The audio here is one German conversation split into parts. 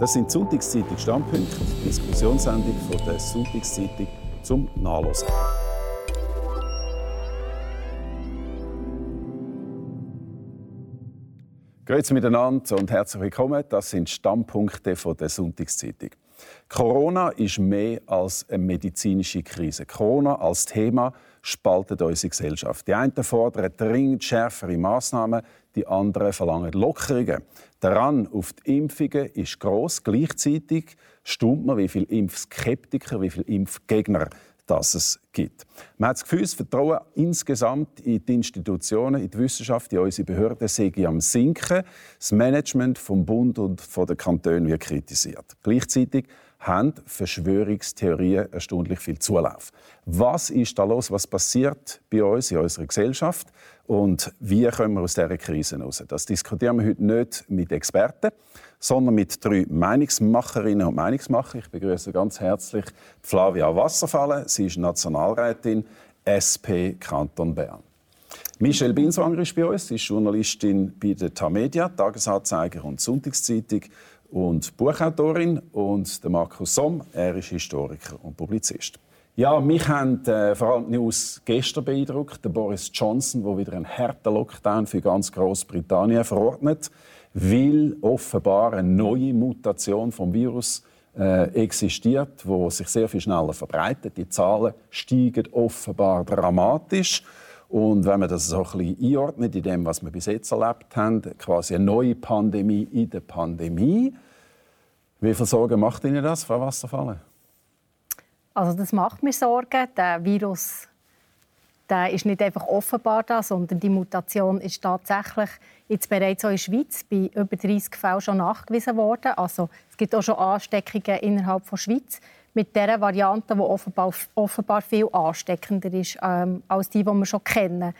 Das sind die Sonntagszeitung Standpunkte, Diskussionssendung von der Sonntagszeitung zum Nachlesen. Grüezi miteinander und herzlich willkommen. Das sind Stammpunkte von der Sonntagszeitung. Corona ist mehr als eine medizinische Krise. Corona als Thema spaltet unsere Gesellschaft. Die einen fordern dringend schärfere Maßnahmen, die anderen verlangen Lockerungen. Der Run auf die Impfungen ist groß. Gleichzeitig staunt man, wie viele Impfskeptiker, wie viele Impfgegner das es gibt. Man hat das Gefühl, das Vertrauen insgesamt in die Institutionen, in die Wissenschaft, in unsere Behörden sei am Sinken. Das Management vom Bund und von den Kantonen wird kritisiert. Gleichzeitig haben Verschwörungstheorien erstaunlich viel Zulauf. Was ist da los? Was passiert bei uns in unserer Gesellschaft? Und wie kommen wir aus dieser Krise heraus? Das diskutieren wir heute nicht mit Experten, sondern mit drei Meinungsmacherinnen und Meinungsmacher. Ich begrüße ganz herzlich Flavia Wasserfallen. Sie ist Nationalrätin SP Kanton Bern. Michelle Binswanger ist bei uns. Sie ist Journalistin bei der Tamedia, Tagesanzeiger und Sonntagszeitung und Buchautorin. Und der Markus Somm, er ist Historiker und Publizist. Ja, mich haben äh, vor allem die News gestern beeindruckt. Der Boris Johnson, der wieder einen harten Lockdown für ganz Großbritannien verordnet weil offenbar eine neue Mutation vom Virus äh, existiert, wo sich sehr viel schneller verbreitet. Die Zahlen steigen offenbar dramatisch. Und wenn man das so ein bisschen einordnet in dem, was wir bis jetzt erlebt haben, quasi eine neue Pandemie in der Pandemie, wie viel Sorgen macht Ihnen das, Frau Wasserfallen? Also das macht mir Sorgen. Der Virus der ist nicht einfach offenbar da, sondern die Mutation ist tatsächlich jetzt bereits auch in der Schweiz bei über 30 Fällen schon nachgewiesen worden. Also es gibt auch schon Ansteckungen innerhalb der Schweiz mit dieser Variante, die offenbar, offenbar viel ansteckender ist ähm, als die, die wir schon kennen.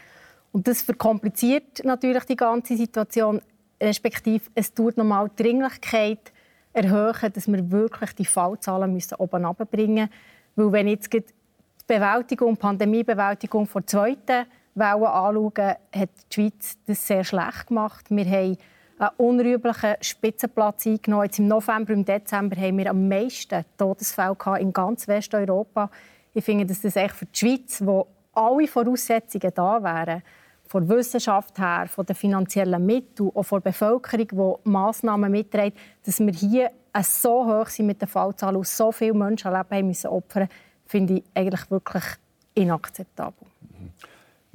Und das verkompliziert natürlich die ganze Situation, respektive es tut nochmal die Dringlichkeit erhöhen, dass wir wirklich die Fallzahlen müssen oben runterbringen müssen. Weil wenn jetzt Bewältigung, Pandemiebewältigung der zweiten Welle anschauen, hat die Schweiz das sehr schlecht gemacht. Wir haben einen unrühmlichen Spitzenplatz eingenommen. Jetzt Im November und Dezember haben wir am meisten Todesfälle in ganz Westeuropa. Ich finde, dass das echt für die Schweiz, wo alle Voraussetzungen da wären, von der Wissenschaft her, von den finanziellen Mitteln, auch von der Bevölkerung, die Massnahmen mitträgt, dass wir hier so hoch sind mit den Fallzahlen und so viele Menschenleben haben müssen opfern finde ich eigentlich wirklich inakzeptabel.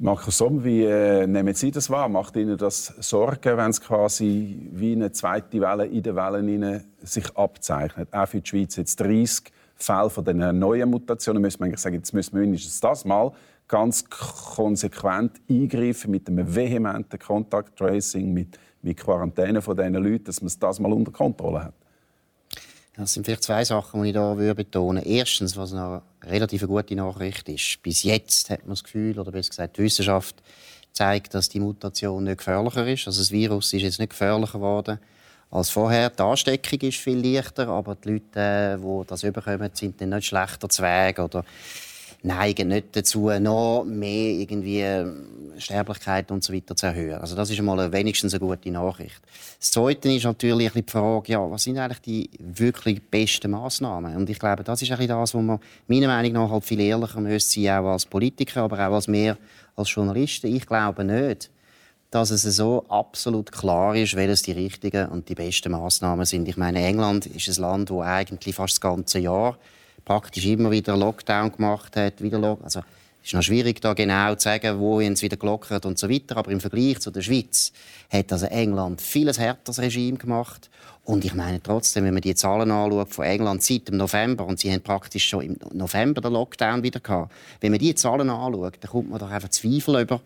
Markus Somm, wie äh, nehmen Sie das wahr? Macht Ihnen das Sorgen, wenn es quasi wie eine zweite Welle in den Wellen sich abzeichnet? Auch für die Schweiz jetzt 30 Fälle von den neuen Mutationen. Müssen eigentlich sagen, jetzt müssen wir mindestens das mal ganz konsequent eingreifen mit einem vehementen Contact Tracing, mit, mit Quarantäne von diesen Leuten, dass man das mal unter Kontrolle hat. Das sind vielleicht zwei Sachen, die ich hier betonen würde. Erstens, was eine relativ gute Nachricht ist. Bis jetzt hat man das Gefühl, oder besser gesagt, die Wissenschaft zeigt, dass die Mutation nicht gefährlicher ist. Also das Virus ist jetzt nicht gefährlicher geworden als vorher. Die Ansteckung ist viel leichter, aber die Leute, die das überkommen, sind dann nicht schlechter zu Weg oder neigen nicht dazu, noch mehr irgendwie ähm, Sterblichkeit und so weiter zu erhöhen. Also das ist mal wenigstens eine gute Nachricht. Das Zweite ist natürlich die Frage, ja, was sind eigentlich die wirklich besten Maßnahmen? Und ich glaube, das ist eigentlich das, wo man meiner Meinung nach halt viel ehrlicher müsste sein, auch als Politiker, aber auch als mehr als Journalisten. Ich glaube nicht, dass es so absolut klar ist, welches die richtigen und die besten Maßnahmen sind. Ich meine, England ist ein Land, wo eigentlich fast das ganze Jahr praktisch immer wieder Lockdown gemacht hat, wieder Lock also es ist noch schwierig, da genau zu sagen, wo es wieder gelockert und so weiter. Aber im Vergleich zu der Schweiz hat also England vieles härteres Regime gemacht. Und ich meine trotzdem, wenn man die Zahlen anschaut von England seit dem November, und sie haben praktisch schon im November den Lockdown wieder gehabt, wenn man die Zahlen anschaut, dann kommt man doch einfach Zweifel über,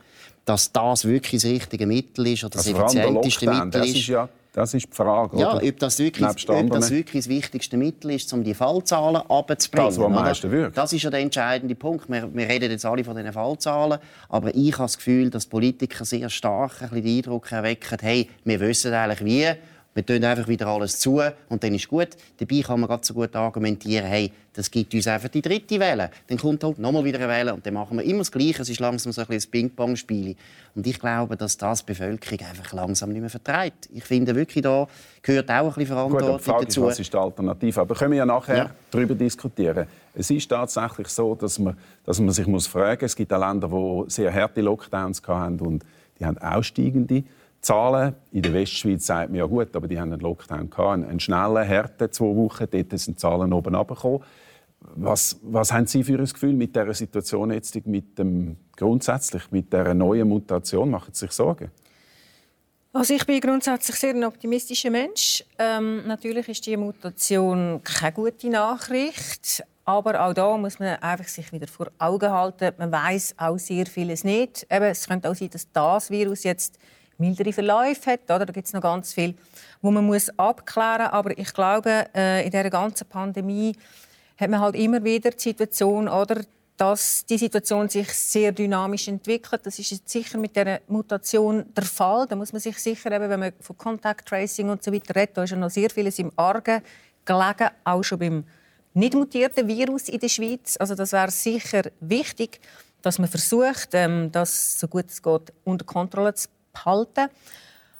dass das wirklich das richtige Mittel ist oder das also effizienteste Mittel ist. Das ist die Frage. Ja, ob das, wirklich, ob das wirklich das wichtigste Mittel ist, um die Fallzahlen abzubringen. Das, was am meisten wirkt. Das ist ja der entscheidende Punkt. Wir, wir, reden jetzt alle von diesen Fallzahlen, aber ich habe das Gefühl, dass Politiker sehr stark ein bisschen den Eindruck erwecken, hey, wir wissen eigentlich wie Wir tun einfach wieder alles zu und dann ist gut. Dabei kann man ganz so gut argumentieren, hey, das gibt uns einfach die dritte Welle. Dann kommt halt nochmal wieder eine Welle und dann machen wir immer das Gleiche. Es ist langsam so ein, ein Ping-Pong-Spiel. Und ich glaube, dass das die Bevölkerung einfach langsam nicht mehr vertreibt. Ich finde wirklich, da gehört auch ein bisschen Verantwortung Gut, die Frage dazu. Ist, was ist die Alternative? Aber können wir ja nachher ja. darüber diskutieren. Es ist tatsächlich so, dass man, dass man sich muss fragen muss. Es gibt auch Länder, die sehr harte Lockdowns hatten und die haben aussteigende Zahlen. In der Westschweiz sagt man ja gut, aber die haben einen Lockdown gehabt, einen schnellen, harten zwei Wochen. Dort sind die Zahlen oben runtergekommen. Was, was haben Sie für ein Gefühl mit dieser Situation jetzt, mit dem, grundsätzlich mit dieser neuen Mutation? Machen Sie sich Sorgen? Also ich bin grundsätzlich sehr ein optimistischer Mensch. Ähm, natürlich ist die Mutation keine gute Nachricht, aber auch da muss man einfach sich wieder vor Augen halten. Man weiß auch sehr vieles nicht. Eben, es könnte auch sein, dass das Virus jetzt mildere Verläufe hat. Oder? Da gibt es noch ganz viel, wo man muss abklären muss. Aber ich glaube, äh, in dieser ganzen Pandemie hat man halt immer wieder die Situation, oder, dass die Situation sich sehr dynamisch entwickelt. Das ist jetzt sicher mit der Mutation der Fall. Da muss man sich sicher, eben, wenn man von Contact Tracing und so weiter redet, da ist ja noch sehr vieles im Argen gelegen, auch schon beim nicht mutierten Virus in der Schweiz. Also das wäre sicher wichtig, dass man versucht, ähm, das so gut es geht unter Kontrolle zu behalten.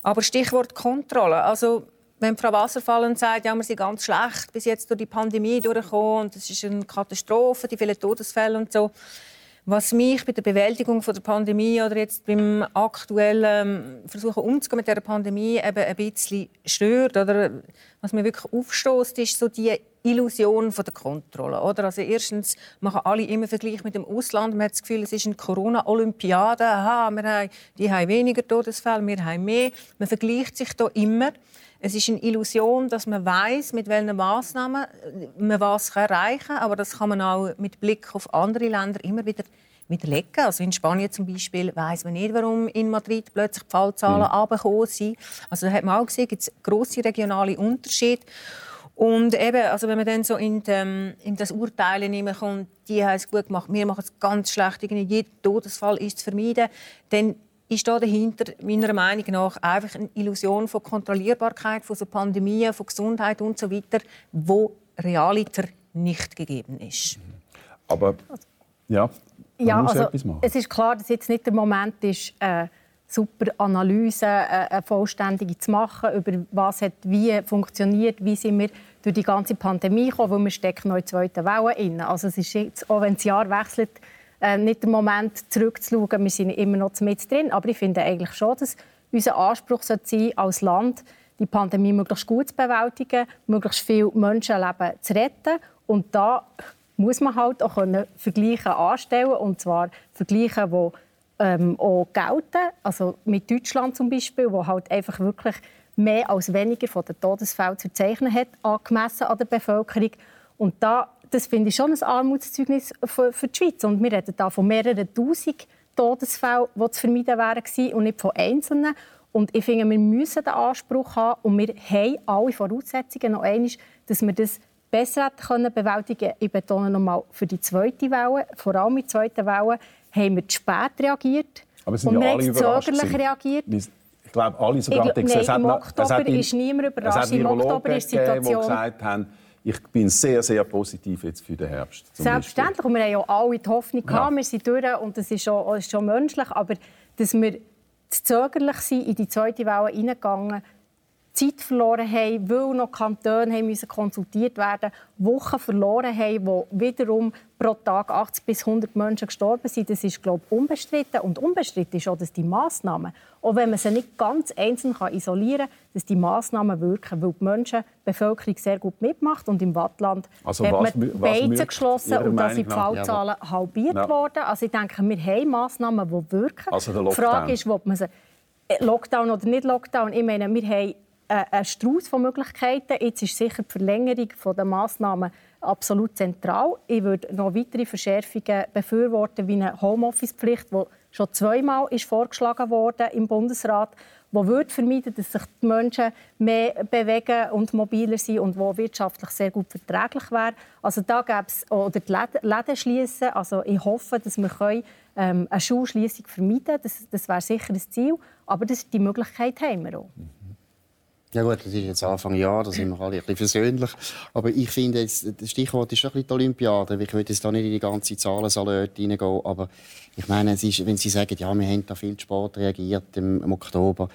Aber Stichwort Kontrolle. Also, wenn Frau Wasserfallen sagt, ja, wir sind ganz schlecht bis jetzt durch die Pandemie durchgekommen und es ist eine Katastrophe, die vielen Todesfälle und so. Was mich bei der Bewältigung von der Pandemie oder jetzt beim aktuellen Versuchen umzugehen mit der Pandemie eben ein bisschen stört oder was mir wirklich aufstößt, ist so die Illusion von der Kontrolle. Oder? Also erstens machen alle immer Vergleich mit dem Ausland. Man hat das Gefühl, es ist eine Corona-Olympiade. Aha, wir haben, die haben weniger Todesfälle, wir haben mehr. Man vergleicht sich da immer. Es ist eine Illusion, dass man weiß, mit welchen Maßnahmen man was erreichen kann. Aber das kann man auch mit Blick auf andere Länder immer wieder widerlegen. Also in Spanien zum Beispiel weiß man nicht, warum in Madrid plötzlich die Fallzahlen mhm. sind. Also da hat man auch gesehen, gibt es grosse regionale Unterschiede. Und eben, also wenn man dann so in, dem, in das Urteilen kommt, die haben es gut gemacht, wir machen es ganz schlecht, jeder Todesfall ist zu vermeiden, dann ist da dahinter meiner Meinung nach einfach eine Illusion von Kontrollierbarkeit, von so Pandemien, von Gesundheit und so weiter, wo realiter nicht gegeben ist. Aber ja, man ja, muss also, etwas machen. Es ist klar, dass jetzt nicht der Moment ist, äh, super Analyse, äh, eine vollständige zu machen, über was hat wie funktioniert, wie sind wir durch die ganze Pandemie gekommen, weil wir stecken noch in der zweiten Welle drin. Also es ist jetzt, auch wenn das Jahr wechselt, äh, nicht der Moment zurückzuschauen, wir sind immer noch mit drin, aber ich finde eigentlich schon, dass unser Anspruch sein als Land die Pandemie möglichst gut zu bewältigen, möglichst viele Menschenleben zu retten. Und da muss man halt auch können Vergleiche anstellen und zwar Vergleiche, die ähm, auch gelten. Also mit Deutschland zum Beispiel, wo halt einfach wirklich mehr als weniger von den Todesfällen zu verzeichnen hat, angemessen an der Bevölkerung. Und da, das finde ich schon ein Armutszeugnis für, für die Schweiz. Und wir reden da von mehreren Tausend Todesfällen, die zu vermeiden wären und nicht von Einzelnen. Und ich finde, wir müssen den Anspruch haben und wir haben alle Voraussetzungen noch einmal, dass wir das besser hätten bewältigen können. Ich betone noch mal für die zweite Welle, vor allem die zweite Welle, haben wir zu spät reagiert. Aber sind und ja haben zögerlich reagiert. Ich glaube, alle sogar ich, nein, im Oktober ist niemand überrascht. Im Oktober ist die Situation... Die gesagt haben, ich bin sehr, sehr positiv jetzt für den Herbst. Selbstverständlich. Und wir haben ja alle die Hoffnung gehabt, ja. wir sind durch und das ist schon, ist schon menschlich. Aber dass wir zögerlich sind, in die zweite Welle hineingegangen Zeit verloren haben, weil noch Kantone haben müssen konsultiert werden Wochen verloren haben, wo wiederum pro Tag 80 bis 100 Menschen gestorben sind. Das ist, glaube ich, unbestritten. Und unbestritten ist auch, dass die Massnahmen, auch wenn man sie nicht ganz einzeln kann isolieren kann, dass die Massnahmen wirken, weil die Menschen, die Bevölkerung sehr gut mitmacht. Und im Wattland also hat man Beizen geschlossen und da sind die Fallzahlen ja, halbiert ja. worden. Also ich denke, wir haben Massnahmen, die wirken. Also die Frage ist, ob man sie äh, Lockdown oder nicht Lockdown. Ich meine, wir haben ein Strauß von Möglichkeiten. Jetzt ist sicher die Verlängerung der Massnahmen absolut zentral. Ich würde noch weitere Verschärfungen befürworten, wie eine Homeoffice-Pflicht, die schon zweimal ist vorgeschlagen wurde im Bundesrat, wo würde vermeiden, dass sich die Menschen mehr bewegen und mobiler sind und wo wirtschaftlich sehr gut verträglich wäre. Also da gäbe es oder die Läden schließen. Also ich hoffe, dass wir können, ähm, eine Schulschließung vermeiden. Das, das wäre sicher ein Ziel, aber das, die Möglichkeit haben wir auch. Ja gut, das ist jetzt Anfang Jahr, da sind wir alle ein bisschen versöhnlich. Aber ich finde, jetzt, das Stichwort ist schon ein bisschen die Olympiade. Ich will jetzt da nicht in die ganze Zahlensalate hineingehen, aber ich meine, es ist, wenn Sie sagen, ja, wir haben da viel Sport reagiert im, im Oktober,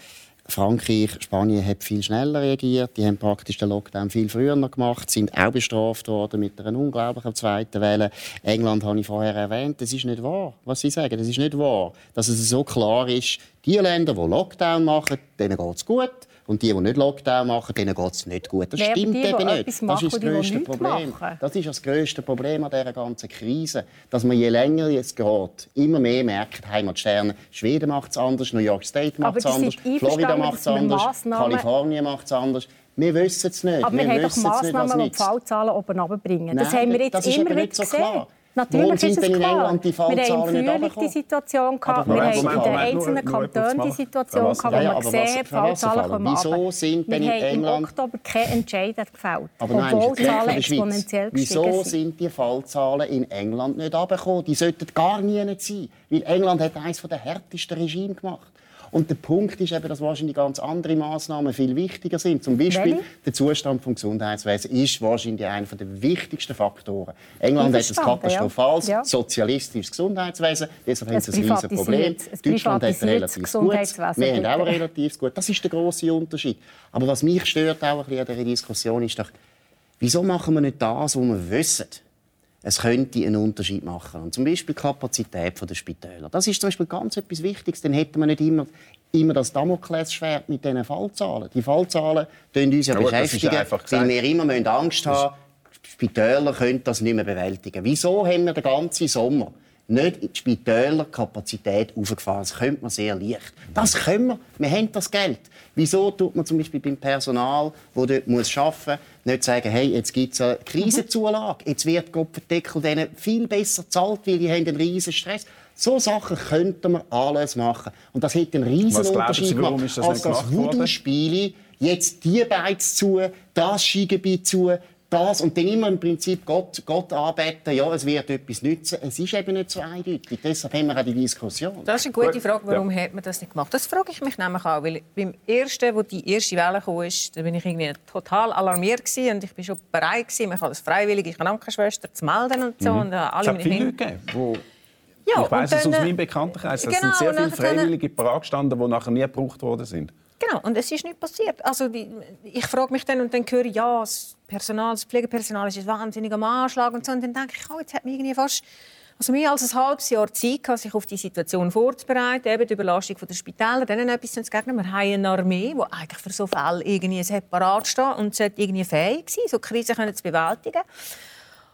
Frankreich, Spanien hat viel schneller reagiert. Die haben praktisch den Lockdown viel früher noch gemacht, sind auch bestraft worden mit einer unglaublichen zweiten Welle. England habe ich vorher erwähnt. Das ist nicht wahr, was Sie sagen. Das ist nicht wahr, dass es so klar ist. Die Länder, die Lockdown machen, denen geht es gut. Und die, die nicht Lockdown machen, denen geht es nicht gut. Das stimmt die, eben nicht. Das ist das grösste Problem. machen. Das ist das grösste Problem an dieser ganzen Krise. Dass man je länger es geht, immer mehr merkt, Heimatsterne, Schweden macht es anders, New York State macht es anders, Florida macht es wir anders, Massnahmen- Kalifornien macht es anders. Wir wissen es nicht. Aber wir, haben doch es nicht, Massnahmen, die. Fallzahlen oben runterbringen. Das haben wir jetzt das immer wieder nicht so gesehen. klar. Natürlich ist es in klar. England die wir haben Fallzahlen im Frühling die? Situation gehabt, wir haben in den einzelnen Kantonen die. Situation gehabt, wo man was Fallzahlen kommen Wieso sind Wir denn in haben im England- Oktober keine Entscheidung gefällt, obwohl die Zahlen exponentiell Wieso gestiegen sind. sind die Fallzahlen in England nicht runtergekommen? Die sollten gar nie nicht sein. Weil England hat eines der härtesten Regime gemacht. Und der Punkt ist eben, dass wahrscheinlich ganz andere Maßnahmen viel wichtiger sind. Zum Beispiel Welche? der Zustand des Gesundheitswesens ist wahrscheinlich einer der wichtigsten Faktoren. England hat ein katastrophales, ja. Sozialistisches Gesundheitswesen. Deshalb haben sie ein riesiges Problem. Deutschland hat relativ gutes. Gesundheitswesen, Wir haben auch relativ gut. Das ist der große Unterschied. Aber was mich stört auch ein bisschen an dieser Diskussion ist doch, wieso machen wir nicht das, was wir wissen? Es könnte einen Unterschied machen. Und zum Beispiel die Kapazität der Spitäler. Das ist zum Beispiel ganz etwas Wichtiges. Dann hätten wir nicht immer, immer das Damoklesschwert mit diesen Fallzahlen. Die Fallzahlen tun uns ja, Ja, beschäftigen, gesagt. weil wir immer müssen Angst haben die Spitäler können das nicht mehr bewältigen. Wieso haben wir den ganzen Sommer nicht in die Spitäler Kapazität aufgefahren? Das könnte man sehr leicht. Das können wir. Wir haben das Geld. Wieso tut man zum Beispiel beim Personal, das dort muss arbeiten muss, nicht sagen, hey, jetzt gibt es eine Krisenzulage. Jetzt wird Gott verdeckel denen viel besser gezahlt, weil die haben einen riesen Stress. So Sachen könnte man alles machen. Und das hätte einen riesen Was Unterschied warum gemacht, ist das als das? Voodoo-Spiele. Jetzt die Beiz zu, das Skigebiet zu, das und dann immer im Prinzip Gott, Gott anbeten, ja, es wird etwas nützen. Es ist eben nicht so eindeutig. Deshalb haben wir auch die Diskussion. Das ist eine gute Gut, Frage, warum hat man das nicht gemacht? Das frage ich mich nämlich auch, weil beim ersten, wo die erste Welle kam, ist, da bin ich irgendwie total alarmiert gewesen und ich bin schon bereit gewesen, mich als freiwillige Krankenschwester zu melden und so. Und, äh, Es alle meine viele Kinder- Leute gegeben, wo Ja, ich weiss und es aus dann, äh, meinem Bekanntenkreis. Es genau, sind sehr und viele dann- Freiwillige parat gestanden, die nachher nie gebraucht worden sind. Genau, und es ist nichts passiert. Also, ich frage mich dann und dann höre ich, ja, das Personal, das Pflegepersonal ist wahnsinnig am Anschlag und so. Und dann denke ich, oh, jetzt hat man irgendwie fast also mehr als ein halbes Jahr Zeit, sich auf die Situation vorzubereiten, eben die Überlastung der Spitäler, denen etwas zu entgegnen. Wir haben eine Armee, die eigentlich für so Fälle irgendwie separat steht und irgendwie fähig sein, so Krisen zu bewältigen.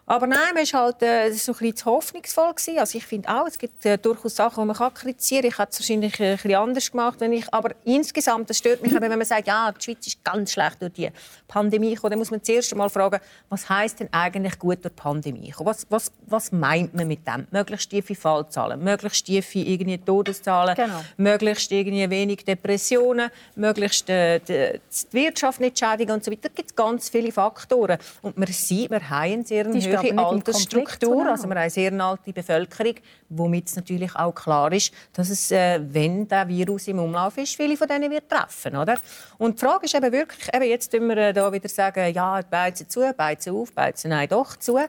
Aber nein, man war halt äh, so ein bisschen zu hoffnungsvoll. Gewesen. Also ich finde auch, es gibt äh, durchaus Sachen, die man kann kritisieren kann. Ich hätte es wahrscheinlich äh, ein bisschen anders gemacht. Wenn ich, aber insgesamt, das stört mich, eben, wenn man sagt, ja, die Schweiz ist ganz schlecht durch die Pandemie gekommen. Dann muss man zuerst einmal fragen, was heisst denn eigentlich gut durch die Pandemie kommen? Was, was, was meint man mit dem? Möglichst tiefe Fallzahlen, möglichst tiefe irgendwie Todeszahlen, Genau. möglichst irgendwie wenig Depressionen, möglichst äh, die, die Wirtschaft nicht schädigen und so weiter. Da gibt es ganz viele Faktoren. Und wir sehen, wir haben sehr hohe Altersstruktur. zueinander. Also wir haben eine sehr alte Bevölkerung, womit es natürlich auch klar ist, dass es, äh, wenn der Virus im Umlauf ist, viele von denen wird treffen. Oder? Und die Frage ist eben wirklich, eben jetzt tun wir äh, da wieder sagen, ja, beizen zu, beizen auf, beizen nein, doch zu.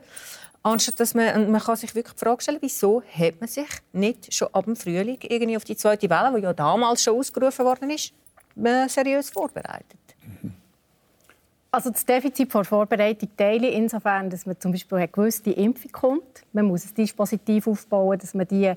Anstatt dass man, man kann sich wirklich die Frage stellen, wieso hat man sich nicht schon ab dem Frühling irgendwie auf die zweite Welle, die ja damals schon ausgerufen worden ist, äh, seriös vorbereitet? Also das Defizit vor Vorbereitung teile insofern, dass man zum Beispiel hat gewusst, die Impfung kommt. Man muss ein Dispositiv aufbauen, dass man die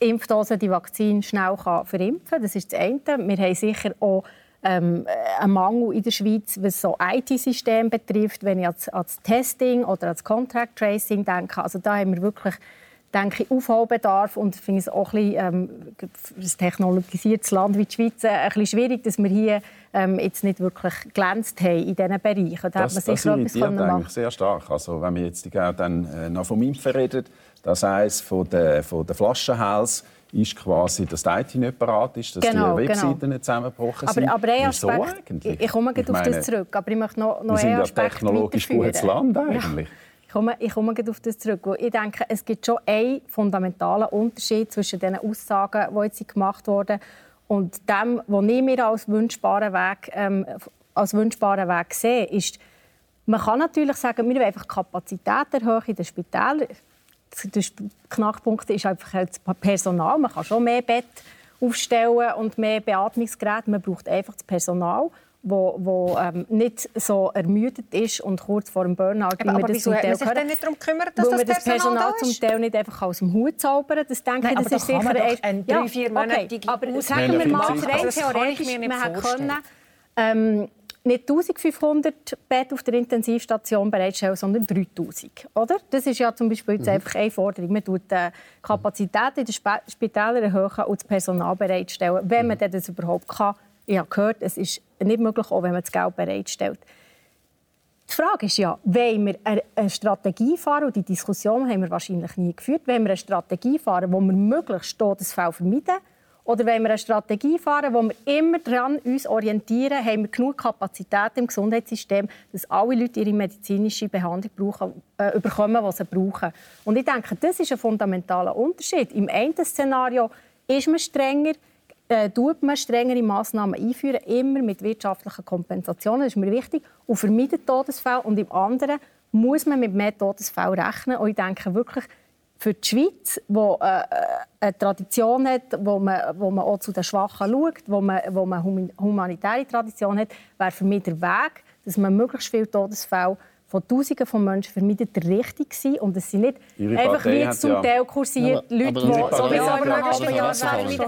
Impfdosen, die Vakzine schnell kann verimpfen kann. Das ist das eine. Wir haben sicher auch ähm, einen Mangel in der Schweiz, was so IT-System betrifft, wenn ich ans, ans Testing oder ans Contact Tracing denke. Also da haben wir wirklich denke ich, Aufholbedarf und ich finde es auch ein bisschen, ähm, für ein technologisiertes Land wie die Schweiz äh, ein bisschen schwierig, dass wir hier ähm, jetzt nicht wirklich glänzt haben in diesen Bereichen. Da Das, hat man das etwas machen sehr stark. Also, wenn wir jetzt genau dann äh, noch vom Impfen reden, das eines von der, von der Flaschenhals ist quasi, dass die IT nicht parat ist, dass Genau, die Webseiten genau. nicht zusammengebrochen Aber, sind. aber ein Wieso Aspekt, eigentlich? ich, ich komme gleich auf meine, das zurück, aber ich möchte noch, noch Wir sind ja Aspekt technologisch gutes Land eigentlich. Ja. Ich komme, ich komme auf das zurück. Ich denke, es gibt schon einen fundamentalen Unterschied zwischen den Aussagen, die jetzt gemacht wurden, Und dem, was ich mir als wünschbaren Weg, ähm, als wünschbaren Weg sehe, ist, man kann natürlich sagen, wir wollen einfach Kapazität erhöhen in den Spitälern. Der Knackpunkt ist einfach das Personal. Man kann schon mehr Bett aufstellen und mehr Beatmungsgeräte. Man braucht einfach das Personal wo, wo ähm, nicht so ermüdet ist und kurz vor dem Burnout, wie aber, das zum Teil sich denn nicht darum kümmern, dass das, das Personal, Personal zum Teil nicht einfach aus dem Hut zaubern. Das denke Nein, ich, das ist sicher ein, drei, vier okay, Aber sagen wir mal, rein theoretisch, man können ähm, nicht 1500 Betten auf der Intensivstation bereitstellen, sondern 3000. Oder? Das ist ja zum Beispiel jetzt mhm. einfach eine Forderung. Man tut die äh, Kapazität in den Spitälern erhöhen und das Personal bereitstellen, wenn man mhm. das überhaupt kann. Ich habe gehört, es ist nicht möglich, auch wenn man das Geld bereitstellt. Die Frage ist ja, wollen wir eine Strategie fahren, und die Diskussion haben wir wahrscheinlich nie geführt, wollen wir eine Strategie fahren, wo wir möglichst Todesfälle vermeiden, oder wollen wir eine Strategie fahren, wo wir immer daran uns orientieren, haben wir genug Kapazität im Gesundheitssystem, dass alle Leute ihre medizinische Behandlung brauchen, äh, bekommen, die sie brauchen. Und ich denke, das ist ein fundamentaler Unterschied. Im einen Szenario ist man strenger, äh, tut man strengere Massnahmen einführen, immer mit wirtschaftlichen Kompensationen, das ist mir wichtig, und vermeidet Todesfälle. Und im anderen muss man mit mehr Todesfällen rechnen. Und ich denke wirklich, für die Schweiz, die äh, eine Tradition hat, wo man, wo man auch zu den Schwachen schaut, wo man, wo man humanitäre Tradition hat, wäre für mich der Weg, dass man möglichst viele Todesfälle von Tausenden von Menschen der richtig gewesen. Und es sind nicht Ihre einfach wie jetzt zum ja. Teil kursiert aber, Leute, die sowieso aber, aber,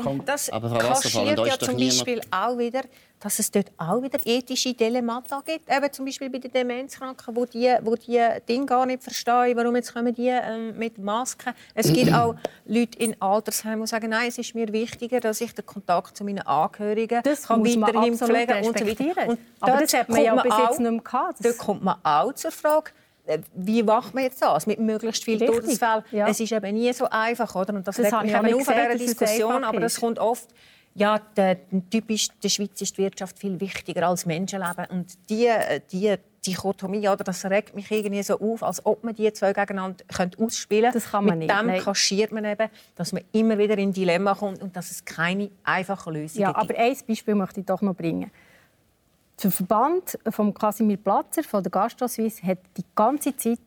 aber, Das kaschiert ja zum Beispiel auch wieder dass es dort auch wieder ethische Dilemmata gibt. Eben zum Beispiel bei den Demenzkranken, wo die, wo die Dinge gar nicht verstehen, warum jetzt kommen die ähm, mit Masken. Es gibt auch Leute in Altersheimen, die sagen, nein, es ist mir wichtiger, dass ich den Kontakt zu meinen Angehörigen das kann weiterhin pflegen und so weiter. Und aber das hat man ja bis jetzt nicht mehr gehabt. Dort kommt man auch zur Frage, äh, wie macht man jetzt das mit möglichst vielen Todesfällen? Ja. Es ist eben nie so einfach, oder? Und das, das regt mich eben auf an dieser Diskussion, aber es kommt oft ja, der, typisch der Schweiz ist die Wirtschaft viel wichtiger als Menschenleben. Und die, die Dichotomie, oder, das regt mich irgendwie so auf, als ob man die zwei gegeneinander ausspielen könnte. Das kann man Mit nicht. dem Nein. kaschiert man eben, dass man immer wieder in Dilemma kommt und dass es keine einfachen Lösungen ja, gibt. Aber ein Beispiel möchte ich doch noch bringen. Der Verband von Casimir Platzer von der GastroSuisse hat die ganze Zeit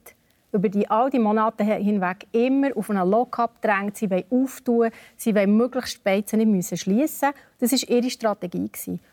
über die, all die Monate hinweg immer auf einen Lock-up gedrängt. Sie wollen auftun, sie wollen möglichst Beizen nicht müssen schliessen. Das war ihre Strategie.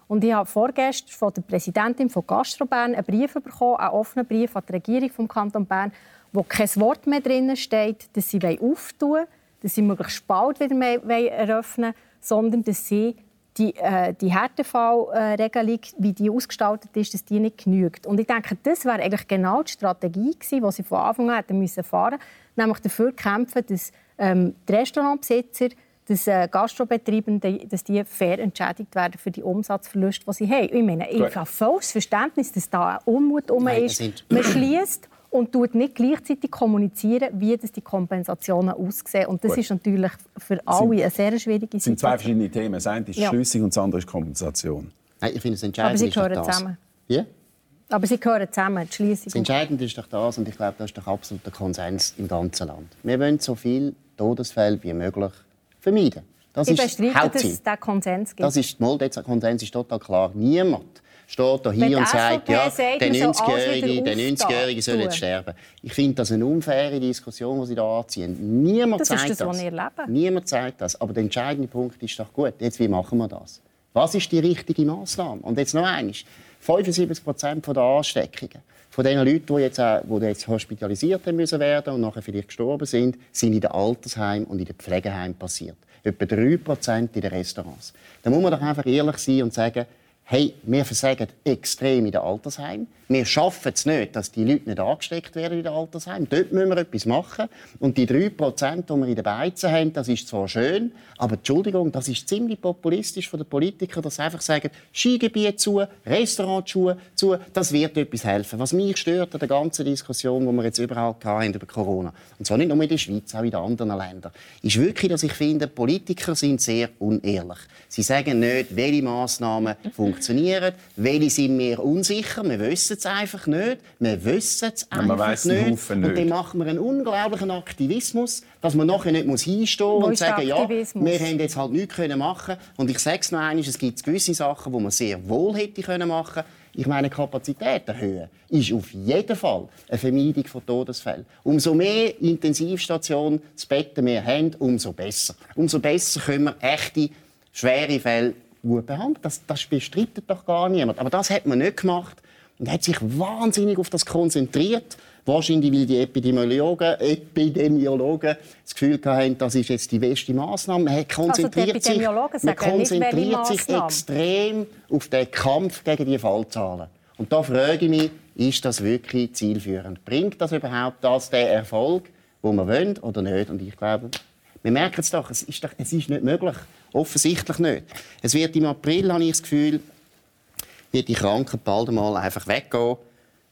Und ich habe vorgestern von der Präsidentin von Gastrobern einen Brief bekommen, einen offenen Brief an die Regierung des Kanton Bern, wo kein Wort mehr drin steht, dass sie auftun wollen, dass sie möglichst bald wieder mehr eröffnen wollen, sondern dass sie die, äh, die Härtefallregelung, wie die ausgestaltet ist, dass die nicht genügt. Und ich denke, das wäre eigentlich genau die Strategie gewesen, die sie von Anfang an hätten müssen fahren nämlich dafür kämpfen, dass ähm, die Restaurantbesitzer, dass äh, Gastrobetreibende, dass die fair entschädigt werden für die Umsatzverluste, die sie haben. Ich meine, ich habe volles Verständnis, dass da ein Unmut um ist. Man schließt und tut nicht gleichzeitig kommunizieren, wie das die Kompensationen aussehen. Und das Gut. ist natürlich für alle eine sehr schwierige Situation. Es sind zwei verschiedene Themen. Das eine ist ja. Schließung und das andere ist Kompensation. Nein, ich finde, das Entscheidende Aber sie gehören zusammen. Ja? Aber sie gehören zusammen, die Schließung. Das Entscheidende ist doch das, und ich glaube, das ist doch absoluter Konsens im ganzen Land. Wir wollen so viele Todesfälle wie möglich vermeiden. Das ich bestreite, dass es diesen Konsens gibt. Das ist, mal, der Konsens ist total klar. Niemand steht hier und sagt, ja, der 90-Jährige, der 90 soll jetzt sterben. Ich finde das eine unfaire Diskussion, die Sie hier anziehen. Niemand das sagt ist das, das. Niemand sagt das. Aber der entscheidende Punkt ist doch gut. Jetzt, wie machen wir das? Was ist die richtige Maßnahme? Und jetzt noch eines. 75 Prozent der Ansteckungen von den Leuten, die jetzt, auch, die jetzt hospitalisiert müssen werden und nachher vielleicht gestorben sind, sind in den Altersheimen und in den Pflegeheimen passiert. Etwa 3 Prozent in den Restaurants. Da muss man doch einfach ehrlich sein und sagen, hey, wir versagen extrem in den Altersheimen. Wir schaffen es nicht, dass die Leute nicht angesteckt werden in den Altersheimen. Dort müssen wir etwas machen. Und die 3%, die wir in den Beizen haben, das ist zwar schön, aber Entschuldigung, das ist ziemlich populistisch von den Politikern, dass sie einfach sagen, Skigebiet zu, Restaurant zu, das wird etwas helfen. Was mich stört an der ganzen Diskussion, die wir jetzt überall hatten über Corona, und zwar nicht nur in der Schweiz, auch in anderen Ländern, ist wirklich, dass ich finde, Politiker sind sehr unehrlich. Sie sagen nicht, welche Massnahmen funktionieren funktionieren, welche sind wir unsicher, wir wissen es einfach nicht, wir wissen es einfach nicht. nicht. Und dann machen wir einen unglaublichen Aktivismus, dass man nachher nicht muss hinstehen muss und sagen, ja, wir haben jetzt halt nichts machen Und ich sage es noch einmal, es gibt gewisse Sachen, die man sehr wohl hätte machen können ich meine, Kapazität erhöhen ist auf jeden Fall eine Vermeidung von Todesfällen. Umso mehr Intensivstationen, das Betten wir haben, umso besser. Umso besser können wir echte, schwere Fälle gut behandeln. Das, das bestreitet doch gar niemand. Aber das hat man nicht gemacht und hat sich wahnsinnig auf das konzentriert. Wahrscheinlich, weil die Epidemiologen, Epidemiologen das Gefühl hatten, das ist jetzt die beste Maßnahme. Man konzentriert also sich, man konzentriert sich extrem auf den Kampf gegen die Fallzahlen. Und da frage ich mich, ist das wirklich zielführend? Bringt das überhaupt das, den Erfolg, den wir wollen, oder nicht? Und ich glaube, wir merken es doch, es ist, doch, es ist nicht möglich. Offensichtlich nicht. Es wird im April, habe ich das Gefühl, wird die Krankheit bald einmal einfach weggehen,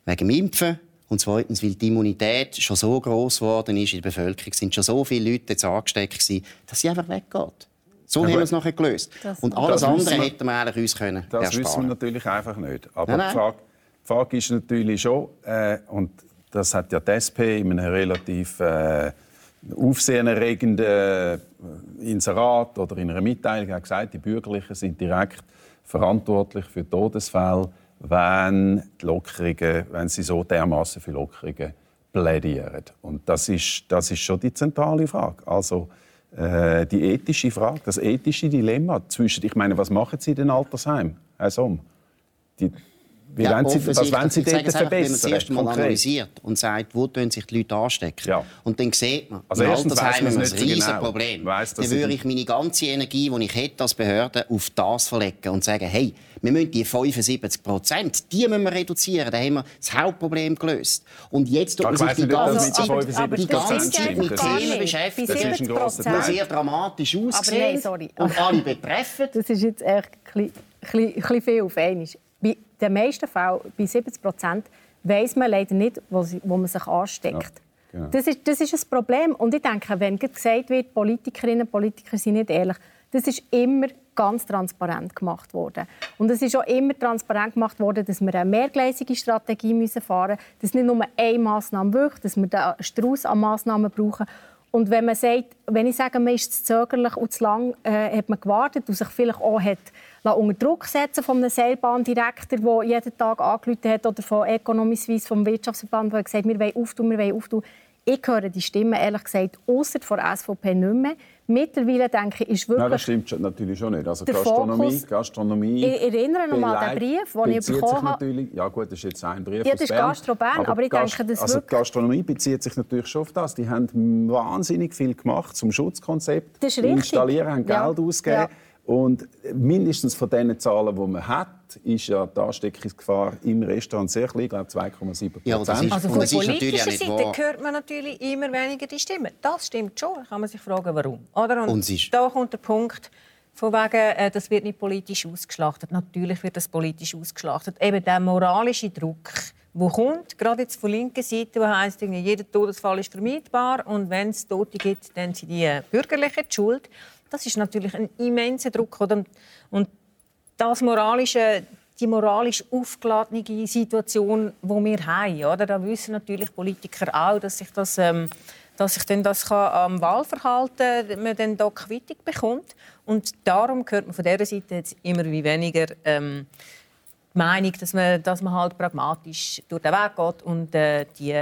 wegen dem Impfen. Und zweitens, weil die Immunität schon so groß geworden ist in der Bevölkerung, sind schon so viele Leute jetzt angesteckt gewesen, dass sie einfach weggeht. So ja, haben wir es nachher gelöst. Das und alles andere wir, hätten wir eigentlich uns können Das ersparen. wissen wir natürlich einfach nicht. Aber nein, nein. Die, Frage, die, Frage, ist natürlich schon, äh, und das hat ja die SP in einem relativ äh, aufsehenerregenden äh, Inserat oder in einer Mitteilung gesagt, die Bürgerlichen sind direkt verantwortlich für Todesfälle wenn, die Lockerungen, wenn sie so dermaßen für Lockerungen plädieren. Und das ist, das ist schon die zentrale Frage. Also äh, die ethische Frage, das ethische Dilemma zwischen, ich meine, was machen Sie in den Altersheimen, Herr Somm? Die, wie ja, wollen Sie, was wollen Sie dort verbessern? Wenn man das erste Mal analysiert und sagt, wo sich die Leute anstecken. Ja. Und dann sieht man, also im Altersheim haben wir ein riesiges genau. Problem. Weiss, dann würde ich meine ganze Energie, die ich hätte als Behörde, auf das verlegen und sagen, hey, wir müssen die 75 Prozent, die müssen wir reduzieren. Dann haben wir das Hauptproblem gelöst. Und jetzt tut man sich die ganze Zeit, die ganze Zeit mit Themen beschäftigen, die sehr dramatisch aussehen und alle betreffen. Das ist jetzt echt ein bisschen viel auf einmal den meisten Fällen, bei 70 Prozent, weiß man leider nicht, wo, sie, wo man sich ansteckt. Ja, genau. das, ist, das ist ein Problem. Und ich denke, wenn gesagt wird, Politikerinnen und Politiker sind nicht ehrlich, das ist immer ganz transparent gemacht worden. Und es ist auch immer transparent gemacht worden, dass wir eine mehrgleisige Strategie müssen fahren müssen, dass nicht nur eine Massnahme wirkt, dass wir einen Strauß an Massnahmen brauchen. Und wenn man sagt, wenn ich sage, man ist zu zögerlich und zu lang äh, hat man gewartet und sich vielleicht auch hat unter Druck setzen von einem Seilbahndirektor, der jeden Tag angerufen hat, oder von Economy Suisse, vom Wirtschaftsverband, der gesagt hat, wir wollen auftun, wir wollen auftun. Ich höre die Stimmen ehrlich gesagt außer von der SVP nicht mehr. Mittlerweile denke ich, ist wirklich... Nein, das stimmt natürlich schon nicht. Also Gastronomie, Gastronomie... Ich erinnere noch mal an den Brief, den ich bekommen habe. Ja gut, das ist jetzt ein Brief Ja, das ist Gastro Bern, aber, aber ich Gast denke, das Also die Gastronomie bezieht sich natürlich schon auf das. Die haben wahnsinnig viel gemacht zum Schutzkonzept. Das ist richtig. Installieren, haben ja. Geld ausgegeben. Ja. Und mindestens von den Zahlen, die man hat, ist ja die Ansteckungsgefahr im Restaurant sehr klein, ich glaube 2,7 Ja, also von politischer Seite hört man natürlich immer weniger die Stimmen. Das stimmt schon. Da kann man sich fragen, warum. Oder? Und, Und da kommt der Punkt, von wegen, äh, das wird nicht politisch ausgeschlachtet. Natürlich wird das politisch ausgeschlachtet. Eben der moralische Druck, der kommt, gerade jetzt von linker Seite, wo heisst, jeder Todesfall ist vermeidbar und wenn es Tote gibt, dann sind die Bürgerlichen die Schuld. Das ist natürlich ein immenser Druck. Oder? Und das moralische, die moralisch aufgeladene Situation, die wir haben, oder? da wissen natürlich Politiker auch, dass sich das, ähm, dass sich das kann, am Wahlverhalten man dann da Quittung bekommt. Und darum hört man von dieser Seite jetzt immer wie weniger ähm, die Meinung, dass man, dass man halt pragmatisch durch den Weg geht und äh, die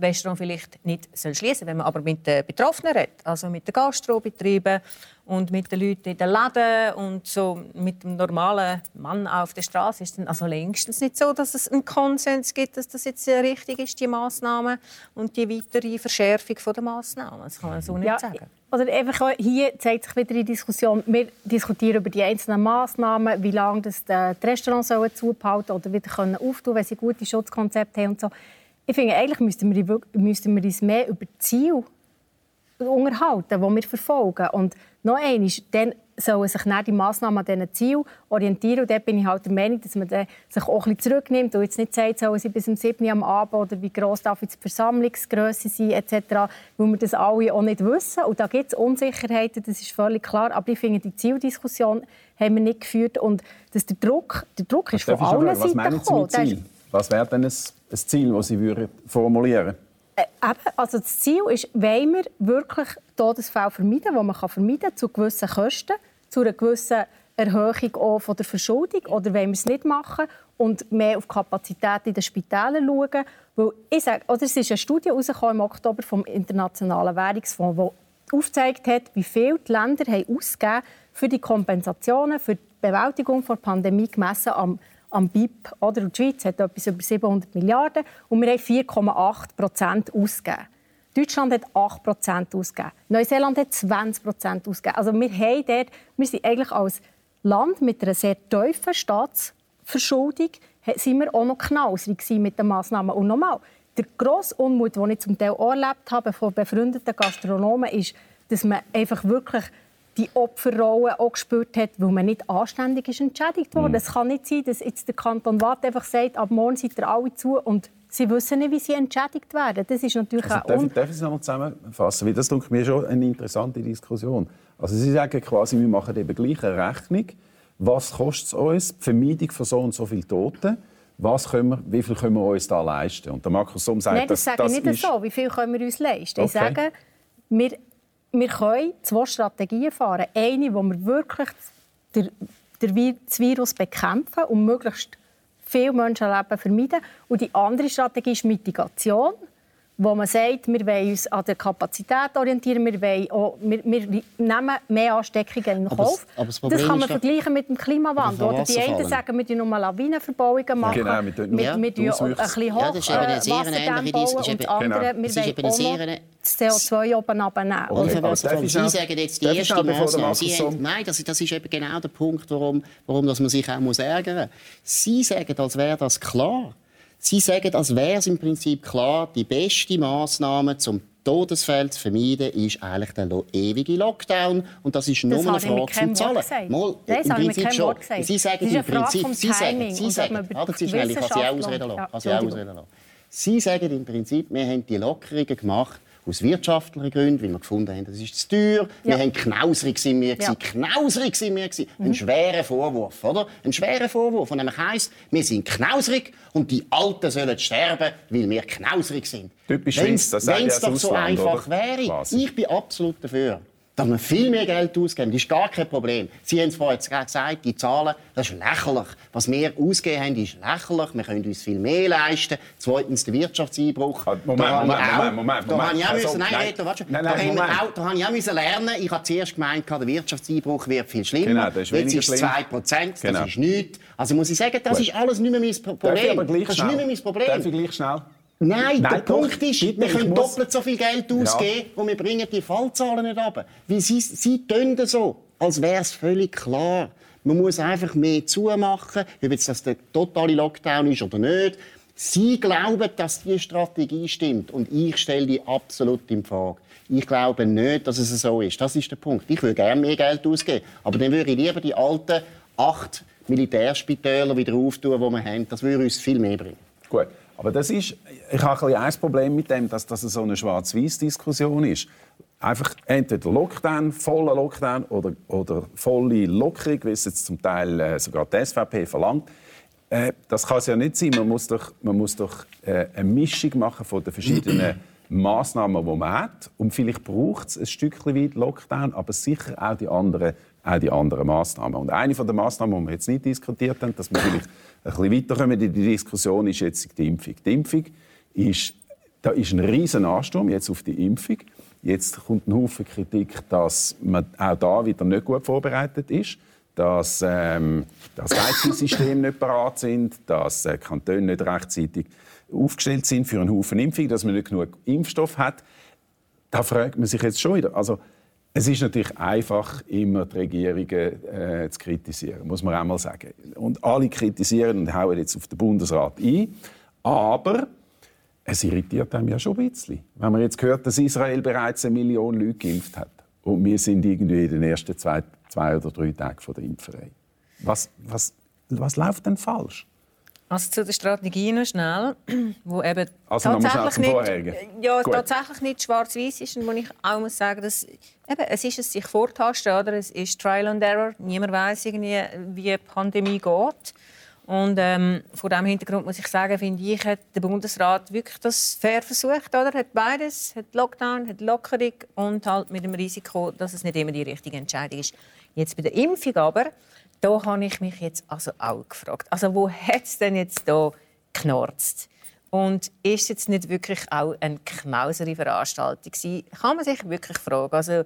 Restaurants vielleicht nicht schließen soll. Wenn man aber mit den Betroffenen redet, also mit den Gastrobetrieben und mit den Leuten in den Läden und so mit dem normalen Mann auf der Straße ist es also längstens nicht so, dass es einen Konsens gibt, dass das jetzt richtig ist, die Maßnahmen und die weitere Verschärfung der Maßnahmen. Das kann man so nicht ja, sagen. Oder einfach hier zeigt sich wieder die Diskussion. Wir diskutieren über die einzelnen Maßnahmen, wie lange das die Restaurants zubehalten oder wieder können auftun, wenn sie gute Schutzkonzepte haben und so. Ich finde, eigentlich müssten wir, müssten wir uns mehr über Ziel unterhalten, die wir verfolgen. Und noch einmal, dann sollen sich dann die Massnahmen an diesen Zielen orientieren. Und dort bin ich halt der Meinung, dass man sich auch ein bisschen zurücknimmt und jetzt nicht sagt, sollen sie bis zum 7. am Abend oder wie gross darf jetzt die Versammlungsgröße sein etc., weil wir das alle auch nicht wissen. Und da gibt es Unsicherheiten, das ist völlig klar. Aber ich finde die Zieldiskussion haben wir nicht geführt. Und dass der Druck, der Druck ist von allen was Seiten gekommen. Ziel? Was wäre denn ein, Ziel, das Sie würden äh, also das Ziel ist, wollen wir wirklich Todesfälle vermeiden, die man vermeiden kann, zu gewissen Kosten, zu einer gewissen Erhöhung auch von der Verschuldung, oder wollen wir es nicht machen und mehr auf Kapazität in den Spitälern schauen? Weil ich sage, oder es ist eine Studie im Oktober vom Internationalen Währungsfonds, die aufgezeigt hat, wie viel die Länder haben ausgegeben für die Kompensationen, für die Bewältigung der Pandemie gemessen am, am BIP. Oder? Die Schweiz hat etwas über 700 Milliarden und wir haben 4,8 Prozent ausgegeben. Deutschland hat 8 Prozent ausgegeben. Neuseeland hat 20 Prozent ausgegeben. Also wir, haben dort, wir sind eigentlich als Land mit einer sehr tiefen Staatsverschuldung sind wir auch noch knausrig mit den Massnahmen. Und nochmal, der grosse Unmut, den ich zum Teil auch erlebt habe von befreundeten Gastronomen, ist, dass man einfach wirklich die Opferrolle auch gespürt hat, weil man nicht anständig ist entschädigt wurde. Mhm. Es kann nicht sein, dass jetzt der Kanton Watt einfach sagt, ab morgen seid ihr alle zu und sie wissen nicht, wie sie entschädigt werden. Das ist natürlich also, darf, darf ich es nochmal zusammenfassen? Weil das ist mir schon eine interessante Diskussion. Also Sie sagen quasi, wir machen eben gleich eine Rechnung. Was kostet es uns? Die Vermeidung von so und so vielen Toten was können wir, wie viel können wir uns da leisten? Und der Markus Somm sagt, Nein, das, das sage ich nicht ist... so. Wie viel können wir uns leisten? Okay. Ich sage, wir, wir können zwei Strategien fahren. Eine, wo wir wirklich das Virus bekämpfen und möglichst viele Menschenleben vermeiden. Und die andere Strategie ist Mitigation wo man sagt, wir wollen uns an der Kapazität orientieren, wir, wollen auch, wir, wir nehmen mehr Ansteckungen in Kauf. Aber das, das kann man vergleichen mit dem Klimawandel. Oder die einen sagen, wir machen Lawinenverbauungen machen, genau, mit, mit, ja. mit ein bisschen bauen und andere, genau. wir wollen auch noch das CO2 oben abnehmen. Okay. Sie sagen jetzt die erste Massnahme. Nein, das, das ist eben genau der Punkt, warum, warum dass man sich auch muss ärgern muss. Sie sagen, als wäre das klar. Sie sagen, als wäre es im Prinzip klar, die beste Maßnahme zum Todesfeld zu vermeiden, ist eigentlich der ewige Lockdown. Und das ist nur eine Frage zum Zahlen. Mal, Nein, im Prinzip schon. Sie sagen im Prinzip, Sie sagen, Sie sagen, das ist schnell, ich kann Sie. Ja. Ausreden lassen. Sie sagen im Prinzip, wir haben die Lockerungen gemacht, aus wirtschaftlichen Gründen, weil wir gefunden haben, das ist zu teuer. Ja. Wir haben knausrig sind wir ja. knausrig sind wir Mhm. Ein schwerer Vorwurf, oder? Ein schwerer Vorwurf, und nämlich heisst, wir sind knausrig und die Alten sollen sterben, weil wir knausrig sind. Typisch Wenn es doch so einfach oder? wäre. Quasi. Ich bin absolut dafür dass wir viel mehr Geld ausgeben. Das ist gar kein Problem. Sie haben es vorhin gesagt, die Zahlen, das ist lächerlich. Was wir ausgegeben haben, ist lächerlich. Wir können uns viel mehr leisten. Zweitens der Wirtschaftseinbruch. Moment, Moment, Moment, Moment, Da habe ich auch müssen, nein, nein, warte, nein, nein, da, auch, da habe ich auch müssen lernen. Ich habe zuerst gemeint, der Wirtschaftseinbruch wird viel schlimmer. Genau, das ist Jetzt ist es 2 Prozent, das genau. ist nichts. Also muss ich sagen, das ist alles nicht mehr mein Problem. Das ist nicht mehr mein Problem. Darf ich gleich schnell? Nein, Nein, der doch, Punkt ist, bitte, wir können doppelt so viel Geld ausgeben ja. und wir bringen die Fallzahlen nicht runter. Weil sie, sie tun so, als wäre es völlig klar. Man muss einfach mehr zumachen, ob jetzt das der totale Lockdown ist oder nicht. Sie glauben, dass die Strategie stimmt und ich stelle die absolut in Frage. Ich glaube nicht, dass es so ist. Das ist der Punkt. Ich würde gerne mehr Geld ausgeben, aber dann würde ich lieber die alten acht Militärspitäler wieder auftun, die wir haben. Das würde uns viel mehr bringen. Gut. Aber das ist, ich habe ein, Problem mit dem, dass das so eine Schwarz-Weiß-Diskussion ist. Einfach entweder Lockdown, voller Lockdown oder, oder volle Lockerung, wie es jetzt zum Teil äh, sogar die SVP verlangt. Äh, das kann es ja nicht sein. Man muss doch, man muss doch äh, eine Mischung machen von den verschiedenen Massnahmen, die man hat. Und vielleicht braucht es ein Stückchen weit Lockdown, aber sicher auch die anderen, auch die anderen Massnahmen. Und eine von den Massnahmen, die wir jetzt nicht diskutiert haben, dass wir vielleicht ein bisschen weiterkommen in die Diskussion, ist jetzt die Impfung. Die Impfung ist, da ist ein riesen Ansturm jetzt auf die Impfung. Jetzt kommt ein Haufen Kritik, dass man auch da wieder nicht gut vorbereitet ist, dass ähm, das Leitungssystem nicht bereit sind, dass äh, Kantone nicht rechtzeitig aufgestellt sind für einen Haufen Impfung, dass man nicht genug Impfstoff hat. Da fragt man sich jetzt schon wieder. Also, es ist natürlich einfach, immer die Regierungen äh, zu kritisieren, muss man einmal sagen. Und alle kritisieren und hauen jetzt auf den Bundesrat ein. Aber es irritiert einem ja schon ein bisschen. Wenn man jetzt hört, dass Israel bereits eine Million Leute geimpft hat und wir sind irgendwie in den ersten zwei, zwei oder drei Tagen von der Impferei. Was, was, was läuft denn falsch? Also zu der Strategie noch schnell, wo eben also tatsächlich nicht, ja, tatsächlich nicht schwarz-weiß ist und wo ich auch muss sagen, dass eben, es ist es sich vortasten, oder? Es ist Trial and Error. Niemand weiß irgendwie, wie die Pandemie geht. Und ähm, vor diesem Hintergrund muss ich sagen, finde ich, hat der Bundesrat wirklich das fair versucht. Oder? Hat beides, hat Lockdown, hat Lockerung und halt mit dem Risiko, dass es nicht immer die richtige Entscheidung ist. Jetzt bei der Impfung aber, da habe ich mich jetzt also auch gefragt. Also wo hat es denn jetzt da geknarzt? Und ist jetzt nicht wirklich auch eine knausere Veranstaltung gewesen? Kann man sich wirklich fragen. Also